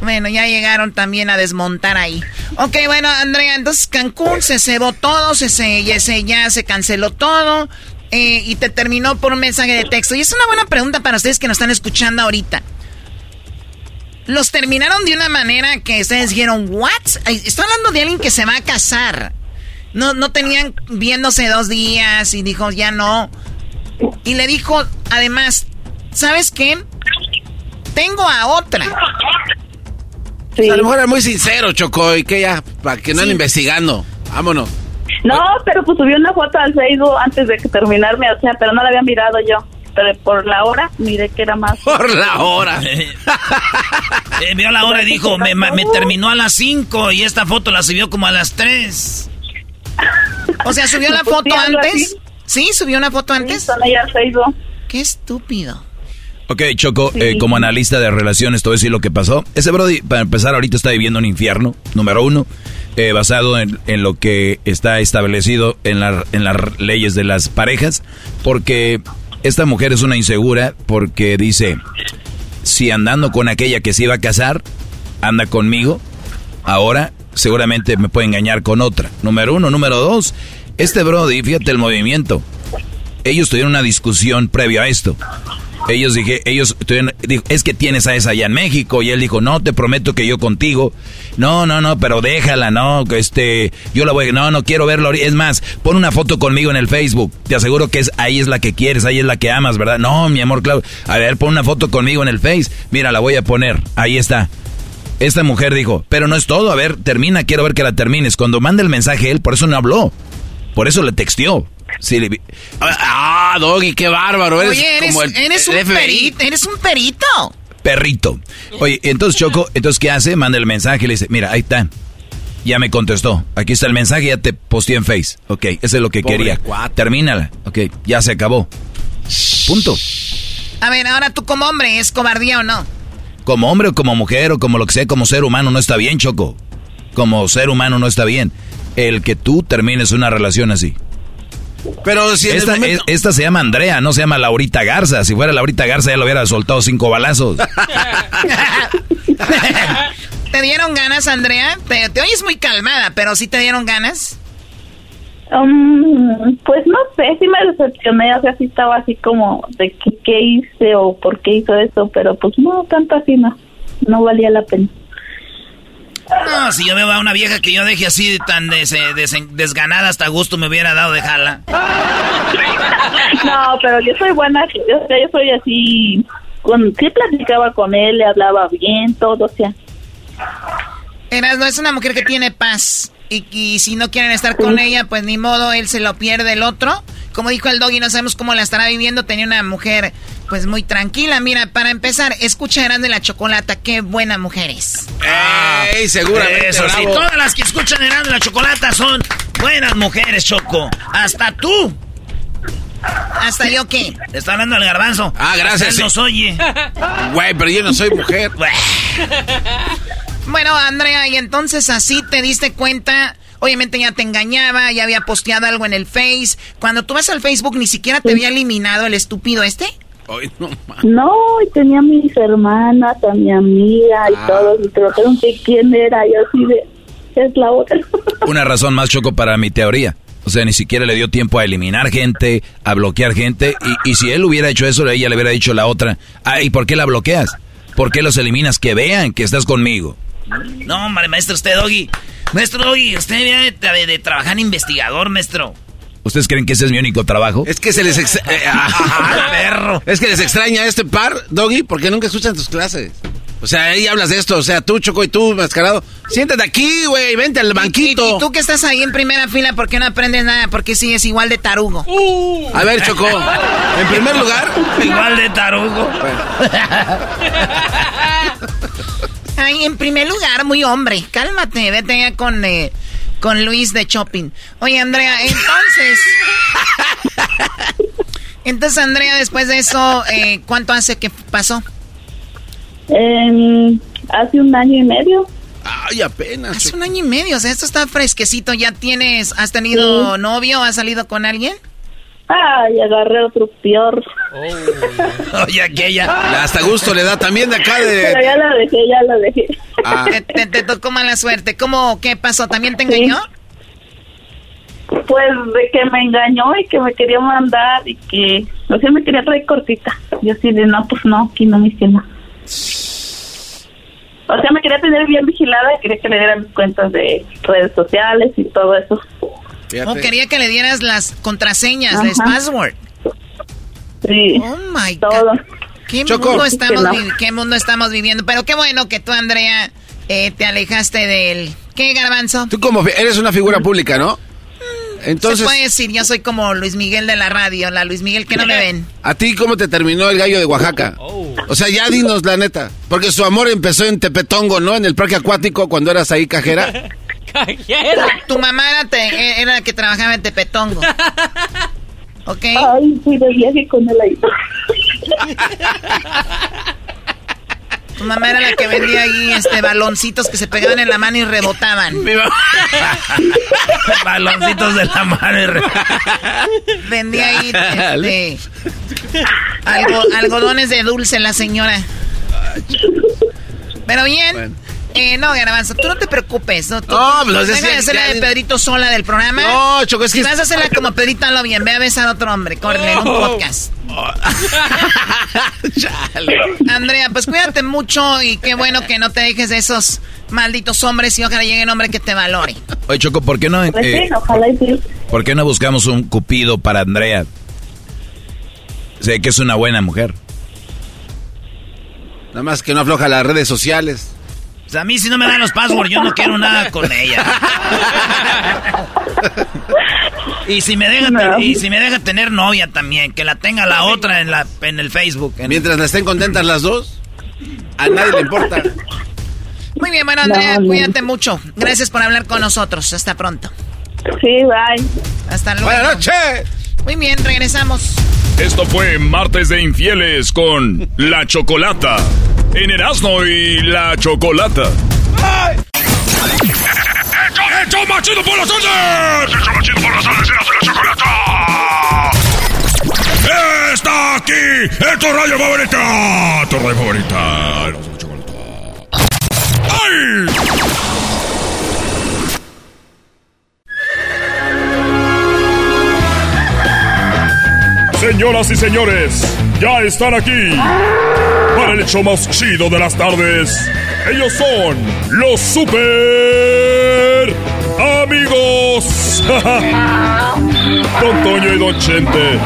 bueno, ya llegaron también a desmontar ahí. Ok, bueno, Andrea, entonces Cancún se cebó todo, se, se, ya, se, canceló todo eh, y te terminó por un mensaje de texto. Y es una buena pregunta para ustedes que nos están escuchando ahorita. Los terminaron de una manera que ustedes dijeron, ¿what? Estoy hablando de alguien que se va a casar. No, no tenían viéndose dos días y dijo, ya no. Y le dijo, además, ¿sabes qué? Tengo a otra. A lo mejor era muy sincero, Choco, y que ya, para que no anden investigando. Vámonos. No, pero pues subí una foto al Facebook antes de que terminarme, o sea, pero no la había mirado yo. Pero por la hora miré que era más. Por la hora. Eh, vio la hora y dijo, me, me terminó a las 5 y esta foto la subió como a las 3. O sea, ¿subió la foto sí, antes? así. ¿Sí? ¿Subió una foto antes? Sí, con ella al Facebook. Qué estúpido. Ok, Choco, eh, como analista de relaciones, te voy a decir lo que pasó. Ese Brody, para empezar, ahorita está viviendo un infierno, número uno, eh, basado en, en lo que está establecido en, la- en las leyes de las parejas, porque esta mujer es una insegura, porque dice, si andando con aquella que se iba a casar, anda conmigo, ahora seguramente me puede engañar con otra. Número uno, número dos, este Brody, fíjate el movimiento. Ellos tuvieron una discusión previo a esto. Ellos dije, ellos dijo, es que tienes a esa allá en México y él dijo, no, te prometo que yo contigo. No, no, no, pero déjala, no, que este, yo la voy, no, no quiero verla. Es más, pon una foto conmigo en el Facebook. Te aseguro que es ahí es la que quieres, ahí es la que amas, ¿verdad? No, mi amor, claro. A ver, pon una foto conmigo en el Face. Mira, la voy a poner. Ahí está. Esta mujer dijo, pero no es todo, a ver, termina, quiero ver que la termines. Cuando manda el mensaje él, por eso no habló. Por eso le texteó. Sí, le vi- Ah, Doggy, qué bárbaro. Eres Oye, eres, como el, eres el un perito, eres un perito. perrito. Oye, entonces Choco, entonces ¿qué hace? Manda el mensaje y le dice, mira, ahí está. Ya me contestó. Aquí está el mensaje, ya te posteé en Face. Ok, eso es lo que Pobre quería. cuate. Termínala. Ok, ya se acabó. Punto. A ver, ahora tú como hombre, ¿es cobardía o no? Como hombre o como mujer o como lo que sea, como ser humano no está bien, Choco. Como ser humano no está bien. El que tú termines una relación así. Pero si esta, momento- es- esta se llama Andrea, no se llama Laurita Garza. Si fuera Laurita Garza ya lo hubiera soltado cinco balazos. ¿Te dieron ganas, Andrea? Te, te oyes muy calmada, pero sí te dieron ganas. Um, pues no sé, sí me decepcioné, o sea, sí estaba así como de que, qué hice o por qué hizo eso, pero pues no, tanto así no, no valía la pena. No, si yo veo a una vieja que yo deje así tan des- des- desganada hasta gusto me hubiera dado dejarla. No, pero yo soy buena, yo, yo soy así, con, sí platicaba con él, le hablaba bien, todo, o sea. Eras, no es una mujer que tiene paz. Y, y si no quieren estar con ella, pues ni modo, él se lo pierde el otro. Como dijo el doggy, no sabemos cómo la estará viviendo. Tenía una mujer, pues muy tranquila. Mira, para empezar, escucha Eran de la Chocolata. Qué buena mujer es. ¡Ey, seguramente, Eso sí, todas las que escuchan Eran de la Chocolata son buenas mujeres, Choco. Hasta tú. ¿Hasta yo qué? Te está hablando el garbanzo. Ah, gracias, Hasta él sí. nos oye. Güey, pero yo no soy mujer. Bueno, Andrea, y entonces así te diste cuenta. Obviamente ya te engañaba, ya había posteado algo en el Face. Cuando tú vas al Facebook, ni siquiera te había eliminado el estúpido este. Ay, no, No, y tenía a mis hermanas, a mi amiga y Ah. todo, y pregunté quién era, y así de, es la otra. Una razón más, Choco, para mi teoría. O sea, ni siquiera le dio tiempo a eliminar gente, a bloquear gente. Y, y si él hubiera hecho eso, ella le hubiera dicho la otra. Ah, ¿y por qué la bloqueas? ¿Por qué los eliminas? Que vean que estás conmigo. No, hombre, maestro, usted, Doggy. Maestro Doggy, usted viene de, de- de trabajar en investigador, maestro. ¿Ustedes creen que ese es mi único trabajo? Es que se les ex- eh, ah, perro. Es que les extraña este par, Doggy, porque nunca escuchan tus clases. O sea, ahí hablas de esto, o sea, tú, Choco, y tú, mascarado. Siéntate aquí, güey, vente al banquito. Y, y tú que estás ahí en primera fila, ¿por qué no aprendes nada? ¿Por qué sigues igual de tarugo? A ver, Choco, en primer lugar... Igual de tarugo. Ay, en primer lugar, muy hombre. Cálmate, vete ya con, eh, con Luis de Shopping. Oye, Andrea, entonces... entonces, Andrea, después de eso, eh, ¿cuánto hace que pasó? Em, hace un año y medio. Ay, apenas. Hace un año y medio, o sea, esto está fresquecito. ¿Ya tienes, has tenido Sí. novio? ¿Has salido con alguien? Ay, agarré otro peor. Oye, aquella. Hasta gusto le da también de acá de... Pero ya la dejé, ya la dejé. Ah. Te, te- te tocó mala suerte. ¿Cómo, qué pasó? ¿También te engañó? Pues de que me engañó y que me quería mandar y que, o sea, me quería traer cortita. Yo así de, no, pues no, aquí no me hice nada. O sea, me quería tener bien vigilada y quería que le dieran mis cuentas de redes sociales y todo eso. ¿O quería que le dieras las contraseñas, Ajá. las password? Sí. Oh my todo. God. ¿Qué Choco. mundo, Que estamos no. ¿Qué mundo estamos viviendo? Pero qué bueno que tú, Andrea, eh, te alejaste del... ¿Qué, Garbanzo? Tú como eres una figura pública, ¿no? Se Entonces, puede decir, yo soy como Luis Miguel de la radio, la Luis Miguel que no me ven. ¿a ti cómo te terminó el gallo de Oaxaca? O sea, ya dinos la neta. Porque su amor empezó en Tepetongo, ¿no? En el parque acuático cuando eras ahí cajera. Tu mamá era, te- era la que trabajaba en Tepetongo. ¿Ok? Ay, fui de viaje con él ahí. Tu mamá era la que vendía ahí este baloncitos que se pegaban en la mano y rebotaban. Baloncitos de la mano y re- Vendía ahí este, algo- algodones de dulce la señora. Pero bien. Eh, no, Garbanzo, tú no te preocupes. No, Tú- No, pues, que de hacer la de Pedrito sola del programa. No, Choco, es que- Si vas a hacerla como Pedrito, hazlo bien. Ve a besar a otro hombre. Córrele en un Oh. podcast. Andrea, pues cuídate mucho y qué bueno que no te dejes de esos malditos hombres y ojalá llegue un hombre que te valore. Oye, Choco, ¿por qué no, Pues eh, sí, ojalá y sí. ¿por qué no buscamos un cupido para Andrea? Sé que es una buena mujer. Nada más que no afloja las redes sociales. O sea, a mí si no me dan los passwords, yo no quiero nada con ella. y si me deja te- y si me deja tener novia también, que la tenga la otra en la en el Facebook. en- Mientras estén contentas las dos, a nadie le importa. Muy bien, bueno, Andrea, No, no. cuídate mucho. Gracias por hablar con nosotros. Hasta pronto. Sí, bye. Hasta luego. Buenas noches. Muy bien, regresamos. Esto fue Martes de Infieles con La Chocolata. En Erasmo y La Chocolata. ¡Hecho machido por las tardes! ¡Hecho machido por las tardes! ¡Erasmo y La Chocolata! ¡Está aquí! ¡Es tu radio favorita! ¡Tu radio favorita! Erasmo y la Chocolata. ¡Ay! Señoras y señores, ya están aquí para el hecho más chido de las tardes. Ellos son los super amigos. Don Toño y Don Chente.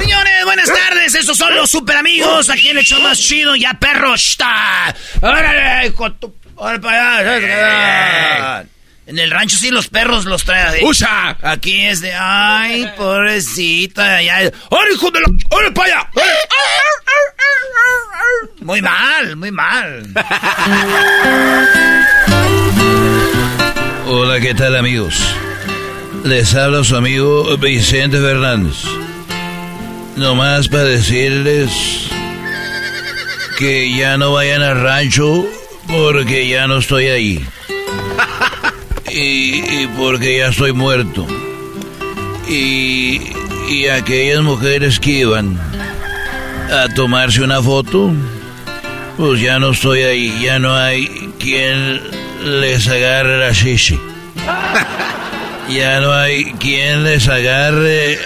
Señores, buenas tardes. Estos son los super amigos. Aquí el hecho más chido. Ya perro está. Órale, hijo tu- allá. En el rancho sí los perros los traen así. ¡Usa! Aquí es de, ay, pobrecita. Ya. ¡Órale, hijo de la... ¡Órale para allá! Muy mal, muy mal. Hola, ¿qué tal amigos? Les habla su amigo Vicente Fernández. Nomás para decirles que ya no vayan al rancho porque ya no estoy ahí. Y, y porque ya estoy muerto. Y, y aquellas mujeres que iban a tomarse una foto, pues ya no estoy ahí, ya no hay quien les agarre la shishi. Ya no hay quien les agarre eh,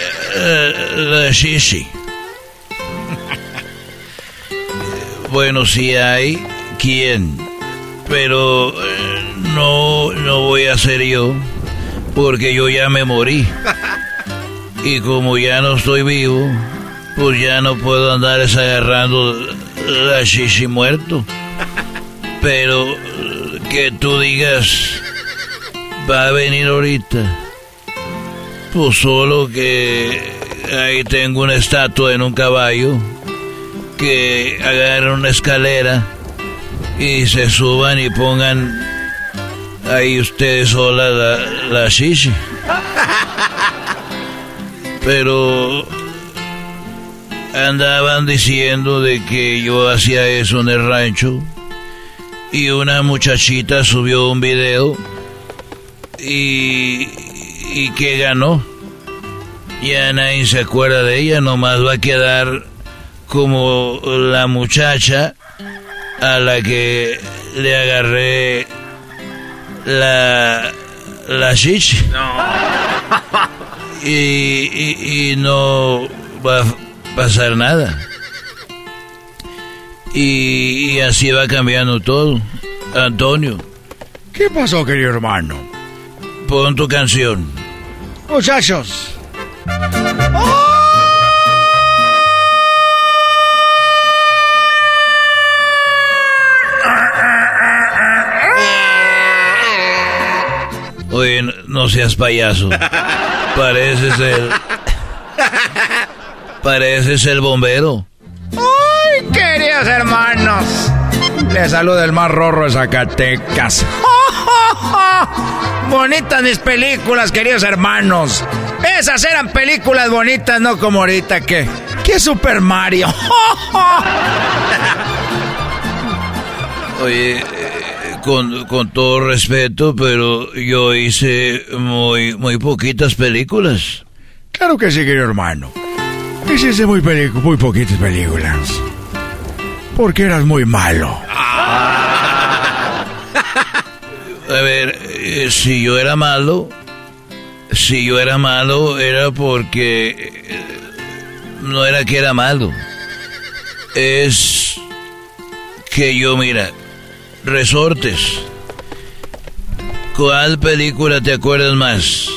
la shishi. Bueno, sí hay quien, pero eh, no, no voy a ser yo, porque yo ya me morí. Y como ya no estoy vivo, pues ya no puedo andar agarrando la shishi muerto. Pero eh, que tú digas, va a venir ahorita. Pues solo que ahí tengo una estatua en un caballo que agarren una escalera y se suban y pongan ahí ustedes sola la, la. Pero andaban diciendo de que yo hacía eso en el rancho y una muchachita subió un video y, y que ganó. Ya nadie se acuerda de ella, nomás va a quedar como la muchacha a la que le agarré la, la chichi. Y, y, y no va a pasar nada. Y, y así va cambiando todo. Antonio, ¿Qué pasó, querido hermano? pon tu canción. Muchachos. Oye, no- seas payaso. Pareces el. Pareces el bombero. ¡Ay, queridos hermanos! Les saluda el más rorro de Zacatecas. Bonitas mis películas, queridos hermanos. Esas eran películas bonitas, no como ahorita que. ¿Qué Super Mario? Oye, eh, con, con todo respeto, pero yo hice muy, muy poquitas películas. Claro que sí, querido hermano. Hiciste muy, muy poquitas películas. Porque eras muy malo. A ver, eh, si yo era malo, si yo era malo era porque eh, no era que era malo. Es que yo, mira, resortes. ¿Cuál película te acuerdas más?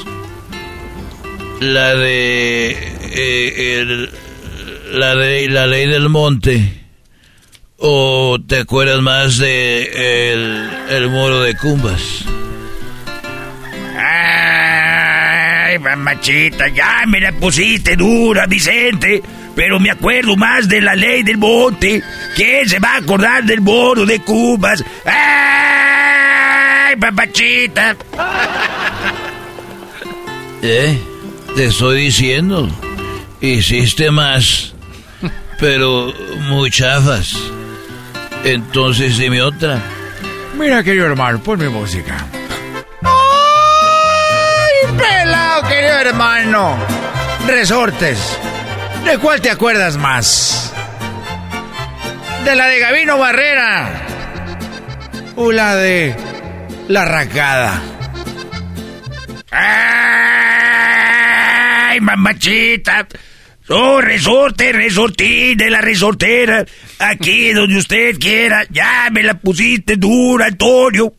La de eh, la de la ley del monte. ¿O te acuerdas más de el, el muro de Cumbas? Ay, mamachita, ya me la pusiste dura, Vicente. Pero me acuerdo más de la ley del monte. ¿Quién se va a acordar del moro de Cubas? ¡Ay, mamachita! ¿Eh? Te estoy diciendo. Hiciste más. Pero muy chafas. Entonces dime otra. Mira, querido hermano, ponme música. ¡Ay, pelado, querido hermano! Resortes. ¿De cuál te acuerdas más? ¿De la de Gavino Barrera? ¿O la de La Racada? ¡Ay, mamachita. Oh, resorte, resortín de la resortera. Aquí donde usted quiera. Ya me la pusiste dura, Antonio.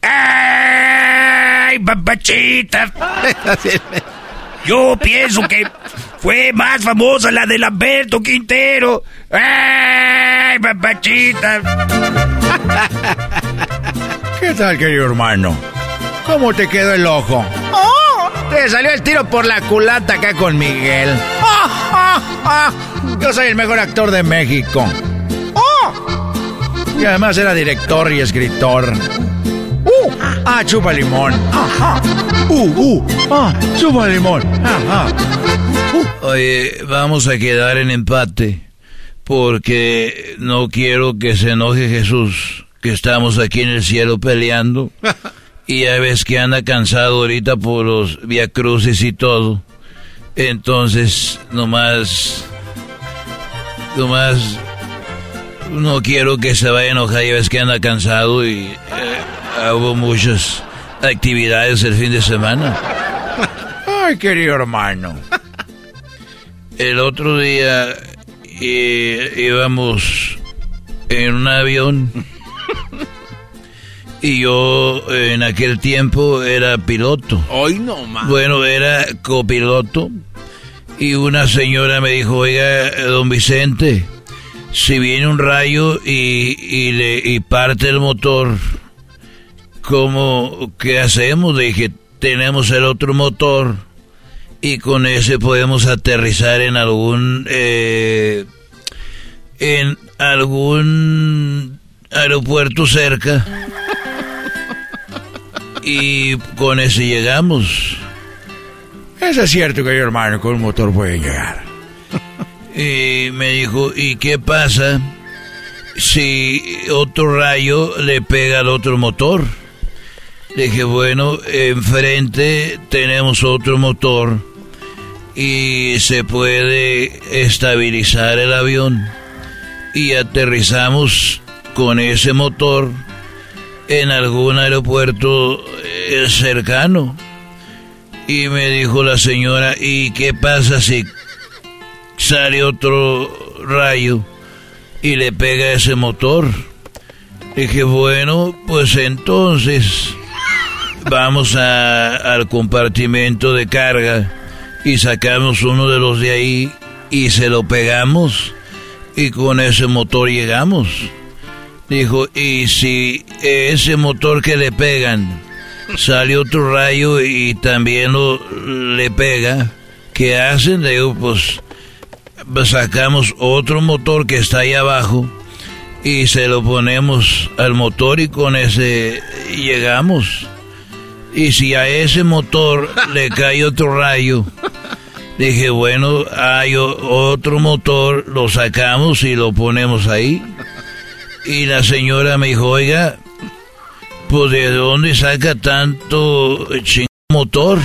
Ay, mamachita. Yo pienso que fue más famosa la de Lamberto Quintero. ¡Ay, papachita! ¿Qué tal, querido hermano? ¿Cómo te quedó el ojo? ¡Oh! Te salió el tiro por la culata acá con Miguel. ¡Ah, ah, ah! Yo soy el mejor actor de México. ¡Oh! Y además era director y escritor. ¡Uh! ¡Ah, chupa limón! ¡Ajá! ¡Uh, uh! ¡Ah, chupa limón! ¡Ajá! Oye, vamos a quedar en empate porque no quiero que se enoje Jesús, que estamos aquí en el cielo peleando y ya ves que anda cansado ahorita por los viacrucis y todo. Entonces, nomás, nomás, no quiero que se vaya a enojar, ya ves que anda cansado y eh, hubo muchas actividades el fin de semana. Ay, querido hermano. El otro día eh, íbamos en un avión y yo en aquel tiempo era piloto. Hoy no más. Bueno, era copiloto y una señora me dijo, oiga, don Vicente, si viene un rayo y, y le, y parte el motor, ¿cómo, qué hacemos? Le dije, tenemos el otro motor y con ese podemos aterrizar en algún eh, en algún aeropuerto cerca. Y con ese llegamos. Eso es cierto, querido hermano, con un motor pueden llegar. y me dijo y qué pasa si otro rayo le pega al otro motor le dije bueno enfrente tenemos otro motor y se puede estabilizar el avión y aterrizamos con ese motor en algún aeropuerto eh, cercano. Y me dijo la señora, ¿y qué pasa si sale otro rayo y le pega ese motor? Dije, bueno, pues entonces vamos a- al compartimento de carga y sacamos uno de los de ahí y se lo pegamos y con ese motor llegamos. Dijo, y si ese motor que le pegan sale otro rayo y también le pega, ¿qué hacen? Le pues pues, sacamos otro motor que está ahí abajo y se lo ponemos al motor y con ese llegamos. Y si a ese motor le cae otro rayo, dije, bueno, hay otro motor, lo sacamos y lo ponemos ahí. Y la señora me dijo, oiga, pues de dónde saca tanto ching motor?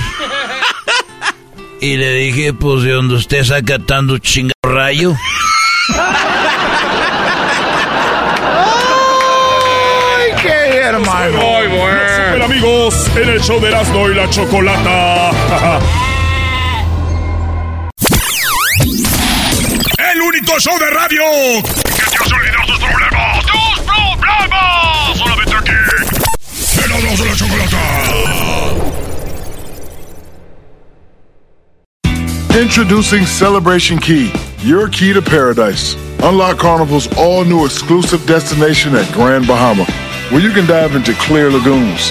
Y le dije, pues de donde usted saca tanto chingado rayo. ¡Ay, qué hermano! Amigos, en el show de Erasmo y la Chocolata. el único show de radio que te tus problemas. ¡Tus problemas! Solamente aquí. La Chocolata. Introducing Celebration Key, your key to paradise. Unlock Carnival's all new exclusive destination at Grand Bahama, where you can dive into clear lagoons,